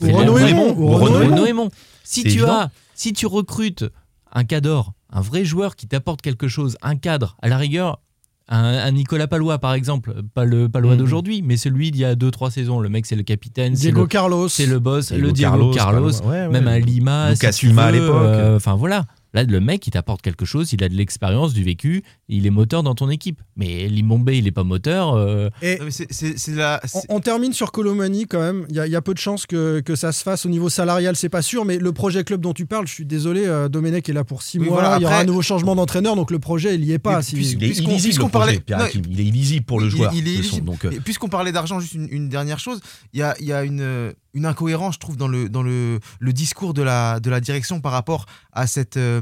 Ou Renaud Aymon. Si tu évident. as, si tu recrutes un cadre, un vrai joueur qui t'apporte quelque chose, un cadre, à la rigueur, un, un Nicolas Palois par exemple, pas le Palois Mhm. d'aujourd'hui, mais celui d'il y a 2-3 saisons. Le mec, c'est le capitaine, Diego le, Carlos. c'est le boss, Diego le Diego Carlos, Carlos, Palois, ouais, ouais. même un Lima, Lucas si à l'époque. euh, Enfin voilà. Là, le mec, il t'apporte quelque chose, il a de l'expérience, du vécu, il est moteur dans ton équipe. Mais Limombe, il est pas moteur. euh, Et Non, mais c'est- c'est c'est la. on, c'est- on termine sur Colomani quand même. Il y, a- il y a peu de chances que, que ça se fasse au niveau salarial, c'est pas sûr. Mais le projet club dont tu parles, je suis désolé, euh, Domenech est là pour six Oui, mois. voilà, il y aura un nouveau changement d'entraîneur, donc le projet, il y est pas. Si- Il est Puisqu'on- illisible, parlait- Pierre non, Hakim. Il est illisible pour le il- joueur. Il, est donc, euh, Et Puisqu'on parlait d'argent, juste une, une dernière chose, il y a, il y a une, une incohérence, je trouve, dans le, dans le, le discours de la, de la direction par rapport à cette euh,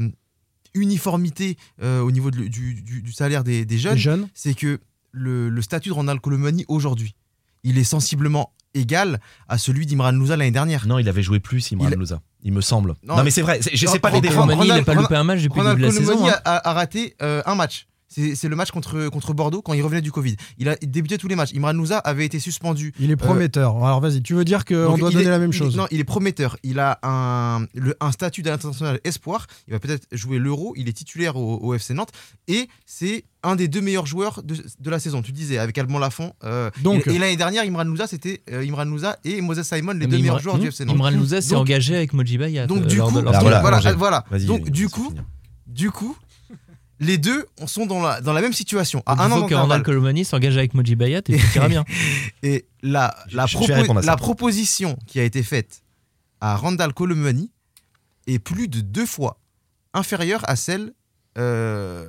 uniformité euh, au niveau de- du, du- du salaire des, jeunes. jeunes. C'est que le, le statut de Ronald Colomani aujourd'hui, il est sensiblement égal à celui d'Imran Louza l'année dernière. Non, il avait joué plus, Imran Il- Louza. Il me semble. Non, Non, mais c'est vrai. Je sais pas les défendre. Colomani, il n'a pas Ronald- loupé un match depuis le début de la Colomani saison. hein. a raté euh, un match. C'est le match contre, contre Bordeaux quand il revenait du Covid. Il a débuté tous les matchs. Imran Louza avait été suspendu. Il est prometteur. Alors vas-y, tu veux dire qu'on Donc, doit il donner est- la même il- chose? Non, il est prometteur. Il a un, le- un statut d'international espoir. Il va peut-être jouer l'Euro. Il est titulaire au, au FC Nantes. Et c'est un des deux meilleurs joueurs de, de la saison. Tu disais, avec Alban Lafont. euh, Donc- et et l'année dernière, Imran Louza, c'était euh, Imran et Moses Simon, les Mais deux Imran- meilleurs joueurs du FC Nantes. Imran Louza s'est Donc- engagé avec Moji Bayat. donc, euh, du coup- Ah, voilà, Donc, du coup, du coup, les deux sont dans la, dans la même situation. À un an. Ronald Colomani s'engage avec Moji Bayat et <laughs> tout ira bien. Et la, la, je propo- proposition qui a été faite à Randall Colomani est plus de deux fois inférieure à celle euh,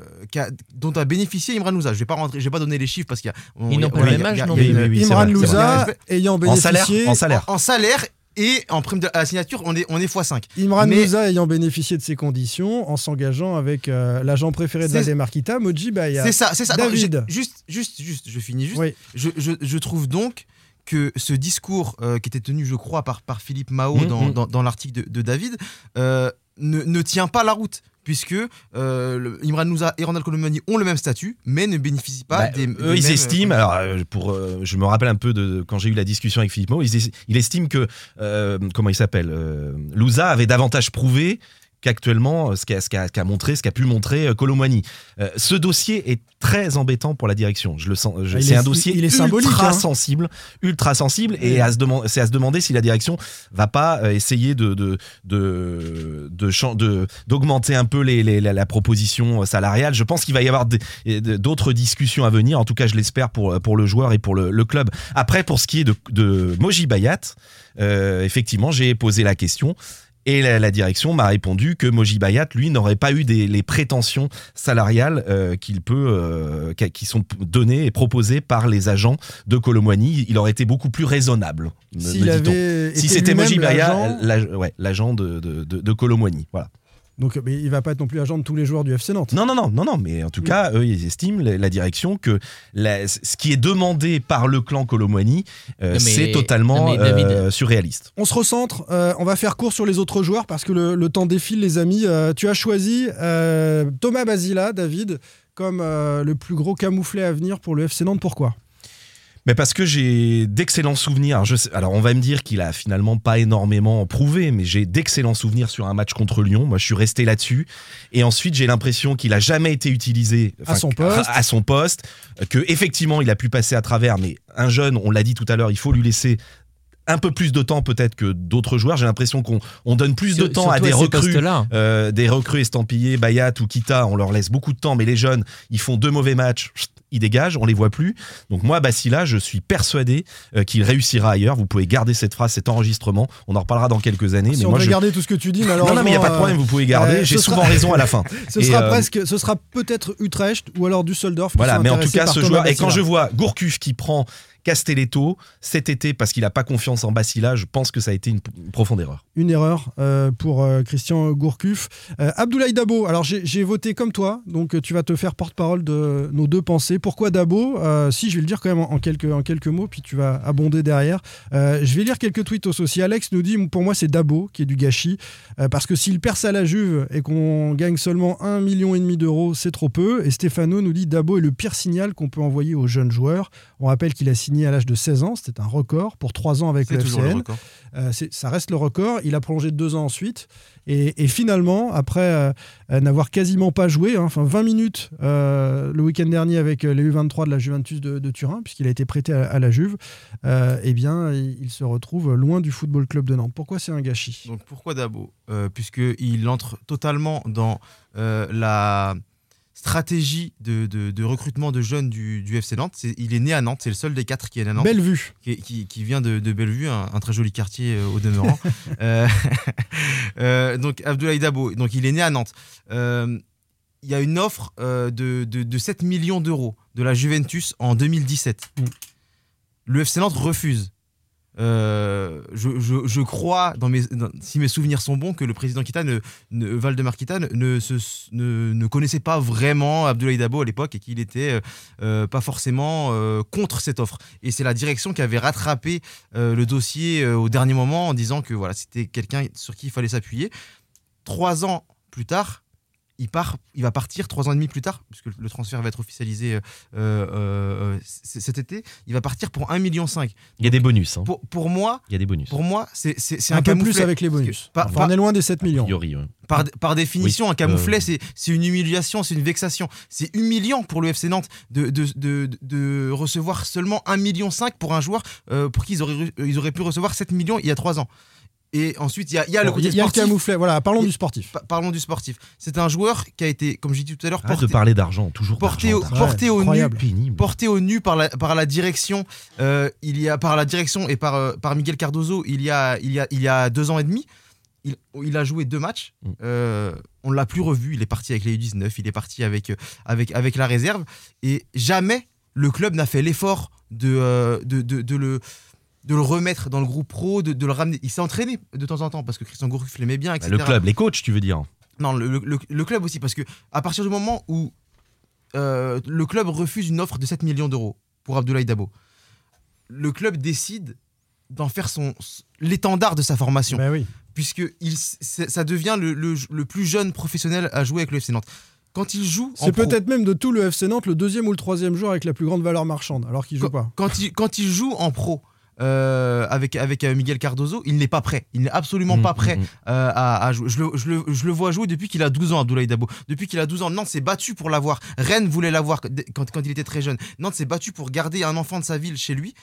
dont a bénéficié Imran Louza. Je vais pas rentrer, je vais pas donner les chiffres parce qu'il y a. on- Ils n'ont pas le même âge non Imran Louza ayant En salaire, bénéficié en salaire. En salaire et en prime de à la signature, on est, on est x5. Imran Mais- ayant bénéficié de ces conditions en s'engageant avec euh, l'agent préféré de Valdemar Kita, Moji Bayat. C'est ça, c'est ça. David. j'ai- juste, juste, juste, je finis juste. Oui. Je, je- je trouve donc que ce discours euh, qui était tenu, je crois, par, par Philippe Mao dans, mhm. dans- dans l'article de, de David, euh, ne, ne tient pas la route. Puisque euh, le- Imran Nouza et Ronald Colomani ont le même statut, mais ne bénéficient pas Bah, des. ils mêmes- estiment, alors euh, pour, euh, je me rappelle un peu de quand j'ai eu la discussion avec Philippe Mo, il estime que, euh, comment il s'appelle, euh, Louza avait davantage prouvé qu'actuellement, euh, ce qu'a ce qu'a- qu'a montré, ce qu'a pu montrer euh, Colomani. Euh, ce dossier est très embêtant pour la direction. Je le sens. je- Ah, il C'est est- un dossier il est ultra hein. sensible, ultra sensible, et à se demander, c'est à se demander si la direction va pas euh, essayer de de de de chan- de- d'augmenter un peu les, les- la, la proposition salariale. Je pense qu'il va y avoir des- d'autres discussions à venir. En tout cas, je l'espère pour pour le joueur et pour le, le club. Après, pour ce qui est de, de Moji Bayat, euh, effectivement, j'ai posé la question. Et la, la direction m'a répondu que Moji Bayat, lui, n'aurait pas eu des, les prétentions salariales euh, qu'il peut, euh, qui sont données et proposées par les agents de Colomboigny. Il aurait été beaucoup plus raisonnable, me- dit-on. Si c'était Moji Bayat, l'agent- ouais, de, de, de, de Colomboigny, Voilà. Donc mais il va pas être non plus agent de tous les joueurs du FC Nantes. Non, non, non, non, non, mais en tout cas, eux, ils estiment, la, la direction, que la- ce qui est demandé par le clan Colomboigny, euh, c'est totalement non, mais David- euh, surréaliste. On se recentre, euh, on va faire court sur les autres joueurs parce que le, le temps défile les amis. Euh, tu as choisi euh, Thomas Basila, David, comme euh, le plus gros camouflet à venir pour le FC Nantes. Pourquoi? Mais parce que j'ai d'excellents souvenirs. Alors, je sais- alors, on va me dire qu'il a finalement pas énormément prouvé, mais j'ai d'excellents souvenirs sur un match contre Lyon. Moi, je suis resté là-dessus. Et ensuite, j'ai l'impression qu'il a jamais été utilisé À son poste. À, à son poste, que effectivement, il a pu passer à travers. Mais un jeune, on l'a dit tout à l'heure, il faut lui laisser un peu plus de temps peut-être que d'autres joueurs. J'ai l'impression qu'on on donne plus de temps à des recrues. Euh, des recrues estampillés, Bayat ou Kita, on leur laisse beaucoup de temps, mais les jeunes, ils font deux mauvais matchs, ils dégagent, on les voit plus. Donc moi, Basila, je suis persuadé euh, qu'il réussira ailleurs. Vous pouvez garder cette phrase, cet enregistrement. On en reparlera dans quelques années. Si mais on moi, je... garder tout ce que tu dis, Non, malheureusement. non, mais il n'y a pas de problème, vous pouvez garder. euh, J'ai sera- souvent raison à la fin. <laughs> Ce Et, sera euh, presque, ce sera peut-être Utrecht ou alors Düsseldorf. Voilà, mais en tout cas, ce joueur. Et quand je vois Gourcuff qui prend Castelletto cet été parce qu'il n'a pas confiance en Basila, je pense que ça a été une profonde erreur. une erreur euh, pour euh, Christian Gourcuff. Euh, Abdoulaye Dabo, alors j'ai voté comme toi, donc tu vas te faire porte-parole de nos deux pensées. Pourquoi Dabo? Si, je vais le dire quand même en, quelques, en quelques mots, puis tu vas abonder derrière. Je vais lire quelques tweets aussi. Alex nous dit, pour moi c'est Dabo qui est du gâchis, parce que s'il perce à la Juve et qu'on gagne seulement 1,5 million et demi d'euros, c'est trop peu. Et Stéphano nous dit, Dabo est le pire signal qu'on peut envoyer aux jeunes joueurs. On rappelle qu'il a signé signé à l'âge de 16 ans. C'était un record pour 3 ans avec le le FCN. record. Euh, ça reste le record. Il a prolongé de deux ans ensuite. Et, et finalement, après euh, n'avoir quasiment pas joué, hein, enfin 20 minutes euh, le week-end dernier avec euh, les U23 de la Juventus de, de Turin, puisqu'il a été prêté à, à la Juve, eh bien, il, il se retrouve loin du Football Club de Nantes. Pourquoi c'est un gâchis? Donc pourquoi Dabo? Puisqu'il entre totalement dans la stratégie de, de- de recrutement de jeunes du, du FC Nantes. Il est né à Nantes, c'est le seul des quatre qui est né à Nantes. Belle vue. qui, qui- qui vient de, de Bellevue, un, un très joli quartier euh, au demeurant. <laughs> Euh, <laughs> euh, donc Abdoulaye Dabo, donc il est né à Nantes. Il y a une offre de, de- de 7 millions d'euros de la Juventus en 2017. Mm. Le FC Nantes refuse. Euh, je, crois, si mes souvenirs sont bons, que le président Kita, ne, ne- Valdemar Kita, ne, ne, connaissait pas vraiment Abdoulaye Dabo à l'époque et qu'il était euh, euh, pas forcément contre cette offre. Et c'est la direction qui avait rattrapé le dossier au dernier moment en disant que voilà, c'était quelqu'un sur qui il fallait s'appuyer. Trois ans plus tard, il, part, il va partir, trois ans et demi plus tard, puisque le transfert va être officialisé euh, euh, euh, cet été, il va partir pour 1,5 million. Il y a des bonus. hein. Pour, pour moi, Il y a des bonus. pour moi c'est Un, un, peu camouflet. plus avec les bonus. Par- Enfin, par- on est loin des 7 A millions. priori, ouais. par, par définition, Oui, un camouflet, euh, c'est une humiliation, c'est une vexation. C'est humiliant pour le FC Nantes de, de, de, de recevoir seulement 1,5 million pour un joueur euh, pour qui ils auraient, ils auraient pu recevoir 7 millions il y a 3 ans. Et ensuite, il y a, il y a le côté Il y a le camouflet. Voilà, parlons du sportif. Pa- Parlons du sportif. C'est un joueur qui a été, comme j'ai dit tout à l'heure, porté, de parler d'argent, toujours porté d'argent, au, nu incroyable. Pénible. porté au nu par la, par la direction euh, il y a par la direction et par, euh, par Miguel Cardozo il y a il y a il y a deux ans et demi il, il a joué deux matchs Mm. Euh, on l'a plus revu il est parti avec les U19 il est parti avec euh, avec avec la réserve et jamais le club n'a fait l'effort de, de, de, de le de le remettre dans le groupe pro, de, de le ramener. Il s'est entraîné de temps en temps parce que Christian Gourcuff l'aimait bien, Bah. Le club, les coachs, tu veux dire Non, le, le- le club aussi, parce que à partir du moment où euh, le club refuse une offre de 7 millions d'euros pour Abdoulaye Dabo, le club décide d'en faire son l'étendard de sa formation, Ben oui. puisque il, ça devient le, le- le plus jeune professionnel à jouer avec le FC Nantes. Quand il joue, C'est peut-être même de tout le FC Nantes le deuxième ou le troisième joueur avec la plus grande valeur marchande, alors qu'il joue quand, pas. quand il, quand il joue en pro euh, avec, avec euh, Miguel Cardozo, il n'est pas prêt. Il n'est absolument Mmh, pas prêt mmh, mmh. euh, à, à jouer. Je le, je, le, je le vois jouer depuis qu'il a 12 ans, Abdoulaye Dabo. Depuis qu'il a 12 ans, Nantes s'est battu pour l'avoir. Rennes voulait l'avoir quand, quand il était très jeune. Nantes s'est battu pour garder un enfant de sa ville chez lui.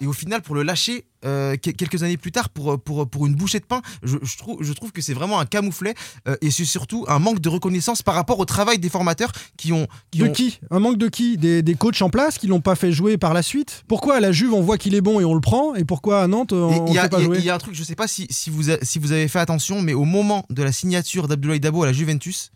Et au final, pour le lâcher euh, que- quelques années plus tard pour, pour, pour une bouchée de pain, je, je trouve, je trouve que c'est vraiment un camouflet euh, et c'est surtout un manque de reconnaissance par rapport au travail des formateurs qui ont. Qui De ont qui? Un manque de qui? Des, des coachs en place qui l'ont pas fait jouer par la suite? Pourquoi à la Juve on voit qu'il est bon et on le prend et pourquoi à Nantes on ne pas jouer? il y a un truc, je sais pas si, si, vous, a- si vous avez fait attention, mais au moment de la signature d'Abdoulaye Dabo à la Juventus,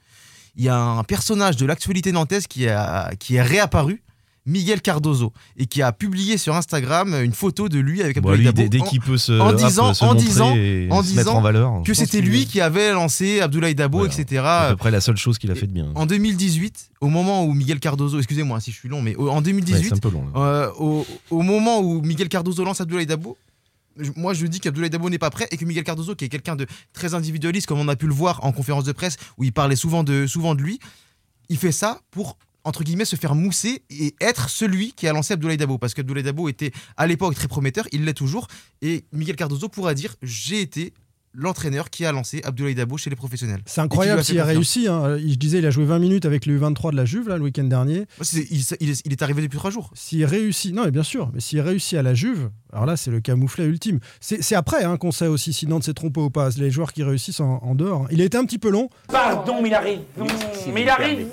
il y a un personnage de l'actualité nantaise qui, a, qui est réapparu, Miguel Cardozo, et qui a publié sur Instagram une photo de lui avec Bon, Abdoulaye lui, Dabo. dès, qu'il peut se, en disant- se en disant- en disant en valeur, que c'était lui qui avait lancé Abdoulaye Dabo, Voilà. etc. C'est à peu près la seule chose qu'il a fait de bien. En 2018, au moment où Miguel Cardozo, excusez-moi si je suis long, mais en Ouais, 2018, c'est un peu long. là. euh, au, au moment où Miguel Cardozo lance Abdoulaye Dabo, moi je dis qu'Abdoulaye Dabo n'est pas prêt et que Miguel Cardozo, qui est quelqu'un de très individualiste, comme on a pu le voir en conférence de presse, où il parlait souvent de, souvent de lui, il fait ça pour entre guillemets se faire mousser et être celui qui a lancé Abdoulaye Dabo. Parce qu'Abdoulaye Dabo était à l'époque très prometteur, il l'est toujours. Et Miguel Cardozo pourra dire j'ai été l'entraîneur qui a lancé Abdoulaye Dabo chez les professionnels. C'est incroyable s'il a réussi. hein. Je disais, il a joué 20 minutes avec le U23 de la Juve là, le week-end dernier. C'est- Il, il est- il est arrivé depuis trois jours. S'il réussit, non, mais bien sûr, mais s'il réussit à la Juve, alors là, c'est le camouflet ultime. C'est après hein, qu'on sait aussi si Nantes s'est trompé ou pas. Les joueurs qui réussissent en, en dehors. Il a été un petit peu long, Pardon, mais il a raison. Mais il a raison.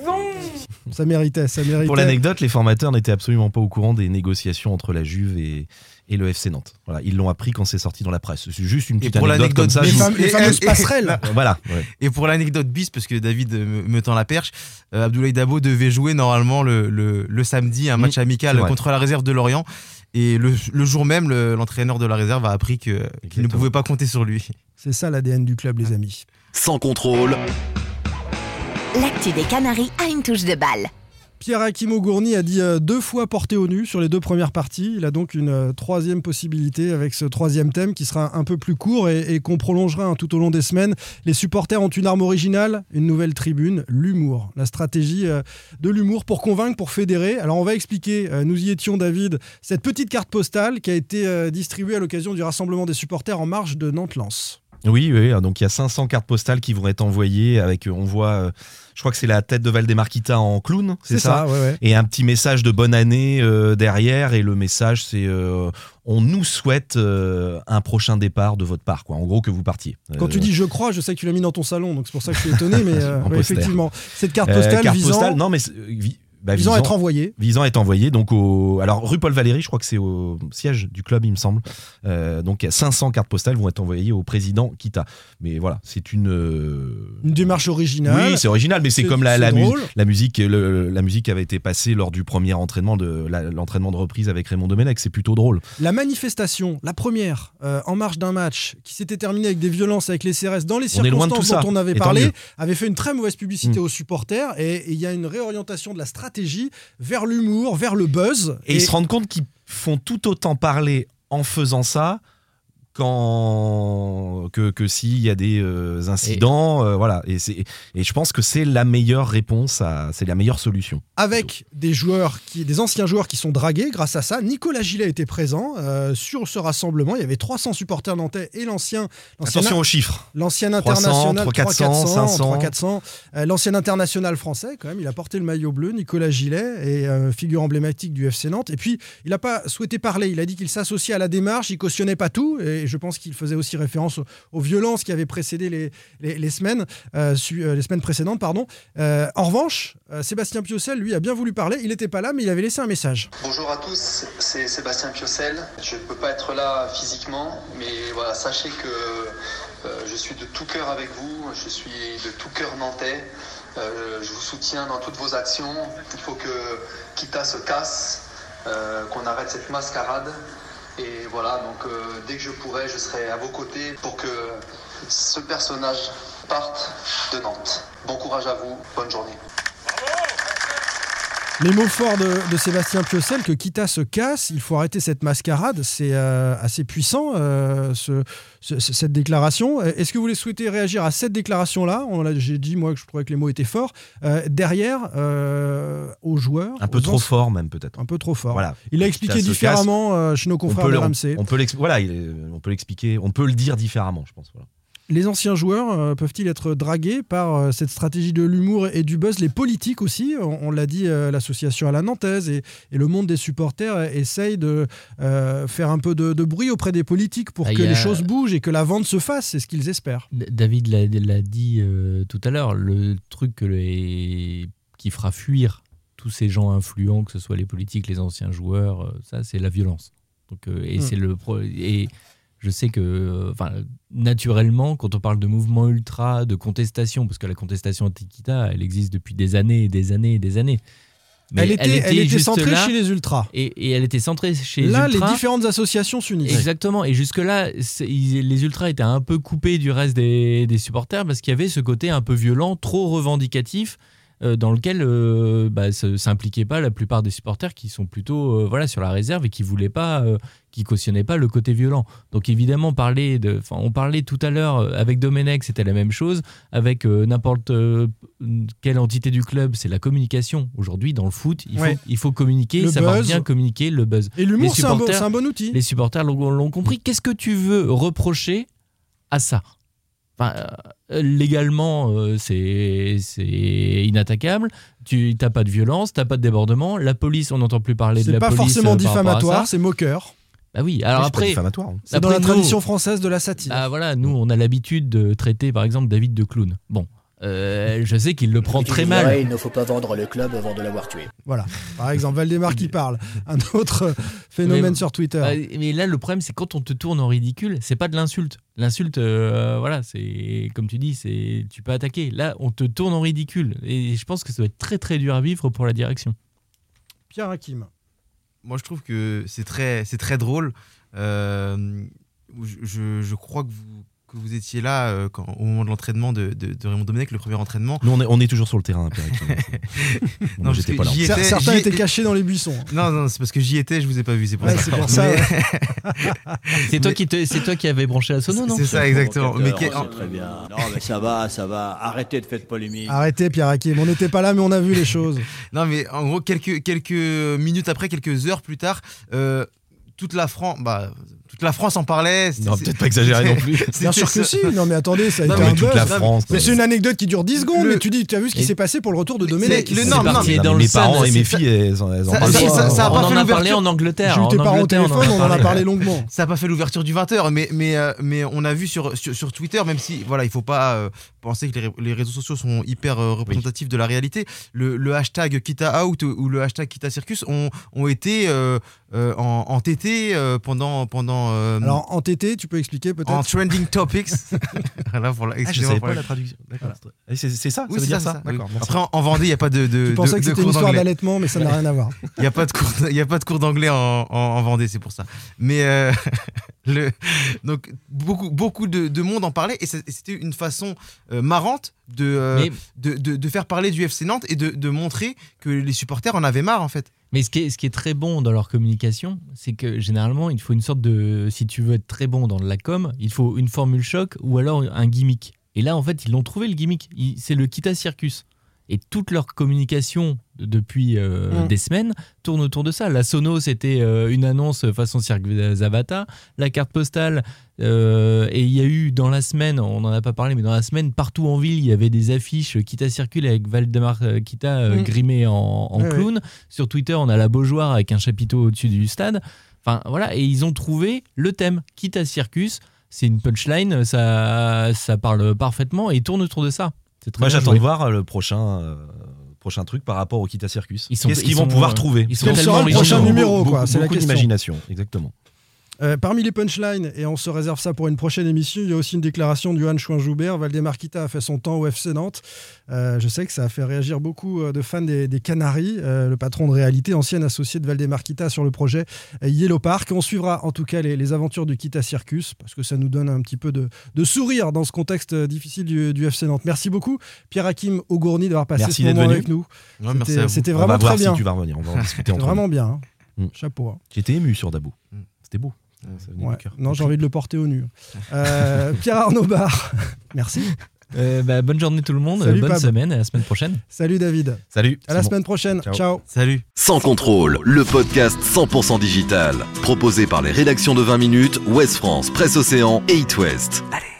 ça méritait, ça méritait. Pour l'anecdote, les formateurs n'étaient absolument pas au courant des négociations entre la Juve et, et le FC Nantes. Voilà, ils l'ont appris quand c'est sorti dans la presse. C'est juste une Et petite pour anecdote comme l'anecdote, ça. les, je vous- fam- les Et- fameuses et- passerelles. <laughs> Voilà. ouais. Et pour l'anecdote bis, parce que David me, me tend la perche, euh, Abdoulaye Dabo devait jouer normalement le, le- le samedi un match Mmh, amical contre la réserve de Lorient. Et le, le jour même, le- l'entraîneur de la réserve a appris que- qu'il ne pouvait pas compter sur lui. C'est ça l'ADN du club, les amis. Sans contrôle. L'actu des Canaries a une touche de balle. Pierre Hakim Gourny a dit euh, deux fois porté au nu sur les deux premières parties. Il a donc une euh, troisième possibilité avec ce troisième thème qui sera un peu plus court et, qu'on prolongera hein, tout au long des semaines. Les supporters ont une arme originale, une nouvelle tribune, l'humour. La stratégie euh, de l'humour pour convaincre, pour fédérer. Alors on va expliquer, nous y étions David, cette petite carte postale qui a été distribuée à l'occasion du rassemblement des supporters en marge de Nantes-Lens. Oui, oui, donc il y a 500 cartes postales qui vont être envoyées avec, euh, on voit, euh, je crois que c'est la tête de Valdemarquita en clown, c'est ça, ouais, ouais. Et un petit message de bonne année euh, derrière, et le message c'est euh, on nous souhaite euh, un prochain départ de votre part, quoi. En gros que vous partiez. Quand tu dis je crois, je sais que tu l'as mis dans ton salon, donc c'est pour ça que je suis étonné, mais <laughs> effectivement, cette carte postale carte visant, postale, non mais bah, visant à être envoyée. visant à être envoyé donc au alors rue Paul Valéry je crois que c'est au siège du club il me semble Euh, donc il y a 500 cartes postales vont être envoyées au président Kita mais voilà c'est une euh, Une démarche originale. oui c'est original mais c'est comme la, c'est la, mu- drôle. la musique le- la musique avait été passée lors du premier entraînement de l'entraînement de reprise avec Raymond Domenech c'est plutôt drôle La manifestation, la première, euh, en marge d'un match, qui s'était terminée avec des violences avec les CRS dans les On circonstances ça, dont on avait parlé, avait fait une très mauvaise publicité Mm. aux supporters. Et il y a une réorientation de la stratégie vers l'humour, vers le buzz. et, ils se rendent compte qu'ils font tout autant parler en faisant ça quand que, que s'il y a des euh, incidents euh, voilà et c'est et je pense que c'est la meilleure réponse à c'est la meilleure solution avec des joueurs qui, des anciens joueurs qui sont dragués grâce à ça. Nicolas Gillet était présent euh, sur ce rassemblement. Il y avait 300 supporters nantais et l'ancien, l'ancien- attention aux chiffres L'ancien 300, international 300, 500. 300, euh, l'ancien international français quand même, il a porté le maillot bleu, Nicolas Gillet, et euh, figure emblématique du FC Nantes. Et puis, il n'a pas souhaité parler, il a dit qu'il s'associait à la démarche, il cautionnait pas tout, et je pense qu'il faisait aussi référence aux, violences qui avaient précédé les, semaines, euh, euh, les semaines précédentes. Pardon. Euh, en revanche, Sébastien Piocel, lui, a bien voulu parler, il n'était pas là, mais il avait laissé un message. Bonjour à tous, c'est Sébastien Piocel. Je ne peux pas être là physiquement, mais voilà, sachez que je suis de tout cœur avec vous, je suis de tout cœur nantais. Je vous soutiens dans toutes vos actions. Il faut que Kita se casse, qu'on arrête cette mascarade. Et voilà, donc euh, dès que je pourrai, je serai à vos côtés pour que ce personnage parte de Nantes. Bon courage à vous, bonne journée. Les mots forts de, de Sébastien Piocel, que Kita se casse, il faut arrêter cette mascarade, c'est euh, assez puissant, euh, ce- ce- ce- cette déclaration. Euh, Est-ce que vous voulez souhaiter réagir à cette déclaration-là? On l'a- J'ai dit, moi, que je trouvais que les mots étaient forts. Euh, derrière, aux joueurs... un peu trop fort même peut-être Un peu trop fort. voilà Il a Ça expliqué différemment chez nos on confrères peut, de le- on, RMC. on peut l'ex- voilà on peut l'expliquer on peut le dire différemment je pense voilà. Les anciens joueurs euh, peuvent-ils être dragués par euh, cette stratégie de l'humour et du buzz? Les politiques aussi, on, on l'a dit, euh, l'association à la Nantaise et, et le monde des supporters euh, essaye de faire un peu de, de bruit auprès des politiques pour Ah, que a- les choses bougent et que la vente se fasse, c'est ce qu'ils espèrent. David l'a dit tout à l'heure, le truc que les- qui fera fuir tous ces gens influents, que ce soit les politiques, les anciens joueurs, ça c'est la violence. Donc, et Mm. c'est le pro- et je sais que, euh, enfin, naturellement, quand on parle de mouvement ultra, de contestation, parce que la contestation anti-Kita, elle existe depuis des années et des années et des années. Mais elle était, elle était centrée là, chez les ultras. et, et elle était centrée chez Là, les les ultras. différentes associations s'unissent. Exactement. Et jusque-là, les ultras étaient un peu coupés du reste des, des supporters parce qu'il y avait ce côté un peu violent, trop revendicatif, dans lequel euh, bah, s'impliquaient pas la plupart des supporters qui sont plutôt euh, voilà, sur la réserve et qui voulaient pas, euh, qui cautionnaient pas le côté violent. Donc évidemment, parler de, on parlait tout à l'heure euh, avec Domenech, c'était la même chose. Avec euh, n'importe euh, quelle entité du club, c'est la communication. Aujourd'hui, dans le foot, il, Ouais. faut, il faut communiquer, Le savoir buzz. bien communiquer, le buzz. Et l'humour, c'est un, bon- un outil. Les supporters l'ont compris. Qu'est-ce que tu veux reprocher à ça? Enfin, euh, légalement, euh, c'est c'est inattaquable. Tu n'as pas de violence, tu n'as pas de débordement. La police, on n'entend plus parler de C'est la pas police. forcément euh, par rapport à diffamatoire, c'est moqueur. Bah oui, alors c'est pas après, diffamatoire, hein. C'est dans la nous- tradition française de la satire. ah, voilà, nous, on a l'habitude de traiter, par exemple, David de clown. Bon, euh, je sais qu'il le prend très mal. il ne faut pas vendre le club avant de l'avoir tué. Voilà. Par exemple, Valdemar qui parle. Un autre phénomène Mais- sur Twitter. Euh, mais là, le problème, c'est quand on te tourne en ridicule, c'est pas de l'insulte. L'insulte, euh, voilà, c'est comme tu dis, c'est tu peux attaquer. Là, on te tourne en ridicule, et je pense que ça doit être très très dur à vivre pour la direction. Pierre Hakim. Moi, je trouve que c'est très, c'est très drôle. Euh, je, je- je crois que vous, que vous étiez là euh, quand, au moment de l'entraînement de, de- de Raymond Domenech, le premier entraînement. Nous, on est, on est toujours sur le terrain, Pierre. Bon, <laughs> Non, j'étais pas là. étais- Certains étaient cachés dans les buissons. Non, non, c'est parce que j'y étais, je vous ai pas vu, c'est pour Ouais, ça. c'est pour ça, Mais- <laughs> C'est toi qui te- c'est toi qui avais branché la sono, non C'est ça, exactement. Mais très bien. Non, mais ça va, ça va. Arrêtez de faire de polémique. Arrêtez, Pierre Hakim. On n'était pas là, mais on a vu les choses. <laughs> Non, mais en gros, quelques, quelques minutes après, quelques heures plus tard, euh, toute la France, bah, toute la France en parlait. Non, peut-être pas exagérer non plus. Bien sûr que si. Non, mais attendez, ça a Non, été mais un toute buzz. la France, mais ouais. c'est une anecdote qui dure 10 secondes. Le- Mais tu dis, tu as vu ce qui s'est passé pour le retour de Domenech. le- non, non, dans mes le parents et mes filles, elles, en- parlent ça- on pas en fait a parlé l'ouverture. en Angleterre. Jules, tes en parents au téléphone, on en a parlé longuement. Ça n'a pas fait l'ouverture du 20h, mais, mais, euh, mais on a vu sur, Twitter, même si voilà, il faut pas euh, penser que les, ré- les réseaux sociaux sont hyper euh, représentatifs de la réalité, le, hashtag Kita Out ou le hashtag Kita Circus ont, ont été euh, en, en TT euh, pendant. pendant euh, Alors, en TT, tu peux expliquer en peut-être trending topics. <laughs> Voilà, pour la- Ah, je savais pas la- traduction. D'accord. C'est ça Oui, Ça veut c'est dire ça. D'accord. Après, en, en Vendée, il n'y a pas de, de, Tu pensais de- que c'était une histoire d'allaitement, mais ça n'a rien à voir. <laughs> Il n'y a pas de cours, il y a pas de cours d'anglais en, en, en Vendée, c'est pour ça. Mais euh, <laughs> le, donc beaucoup, beaucoup de, de monde en parlait et c'était une façon euh, marrante de, euh, Mais- de, de, de faire parler du FC Nantes et de, de montrer que les supporters en avaient marre en fait. Mais ce qui, est, très bon dans leur communication, c'est que généralement, il faut une sorte de. Si tu veux être très bon dans la com, il faut une formule choc ou alors un gimmick. Et là, en fait, ils l'ont trouvé le gimmick. C'est le Kita Circus. Et toute leur communication de- depuis euh, Mm. des semaines tourne autour de ça. La Sono, c'était euh, une annonce façon Cirque Zavata. La carte postale, euh, et il y a eu dans la semaine, on n'en a pas parlé, mais dans la semaine, partout en ville, il y avait des affiches Kita Circule avec Valdemar Kita euh, Mm. grimé en, clown. Sur Twitter, on a la Beaujoire avec un chapiteau au-dessus du stade. Enfin, voilà, et ils ont trouvé le thème Kita Circus. C'est une punchline, ça, ça parle parfaitement et tourne autour de ça. Moi, j'attends de voir euh, le prochain, euh, prochain truc par rapport au Kita Circus. Qu'est-ce ils qu'ils vont pouvoir euh, trouver ils sont le prochain numéro, quoi C'est la Beaucoup question. d'imagination, exactement. Euh, parmi les punchlines, et on se réserve ça pour une prochaine émission, il y a aussi une déclaration de Johan Chouin-Joubert. Valdemar Kita a fait son temps au FC Nantes. Euh, je sais que ça a fait réagir beaucoup euh, de fans des, des Canaries. Euh, le patron de réalité, ancien associé de Valdemar Kita sur le projet Yellow Park. On suivra en tout cas les, les aventures du Kita Circus, parce que ça nous donne un petit peu de, de sourire dans ce contexte difficile du, du FC Nantes. Merci beaucoup, Pierre Hakim Augourny, d'avoir passé Merci ce moment venu. avec nous. Ouais, C'était-. C'était On vraiment va voir très bien. si tu vas revenir. On va en discuter <laughs> entre vraiment nous. bien. hein. Mm. Chapeau. hein. J'étais ému sur Dabou. Mm. C'était beau. Ouais. cœur. Non, j'ai envie de le porter au nu. Euh, Pierre Arnaud Bar, <laughs> merci. Euh, bah, bonne journée tout le monde, Salut, bonne Pab. semaine et à la semaine prochaine. Salut David. Salut. À la semaine prochaine. Ciao. Ciao. Salut. Sans contrôle, le podcast 100% digital. Proposé par les rédactions de 20 minutes, Ouest France, Presse Océan et It West. Allez.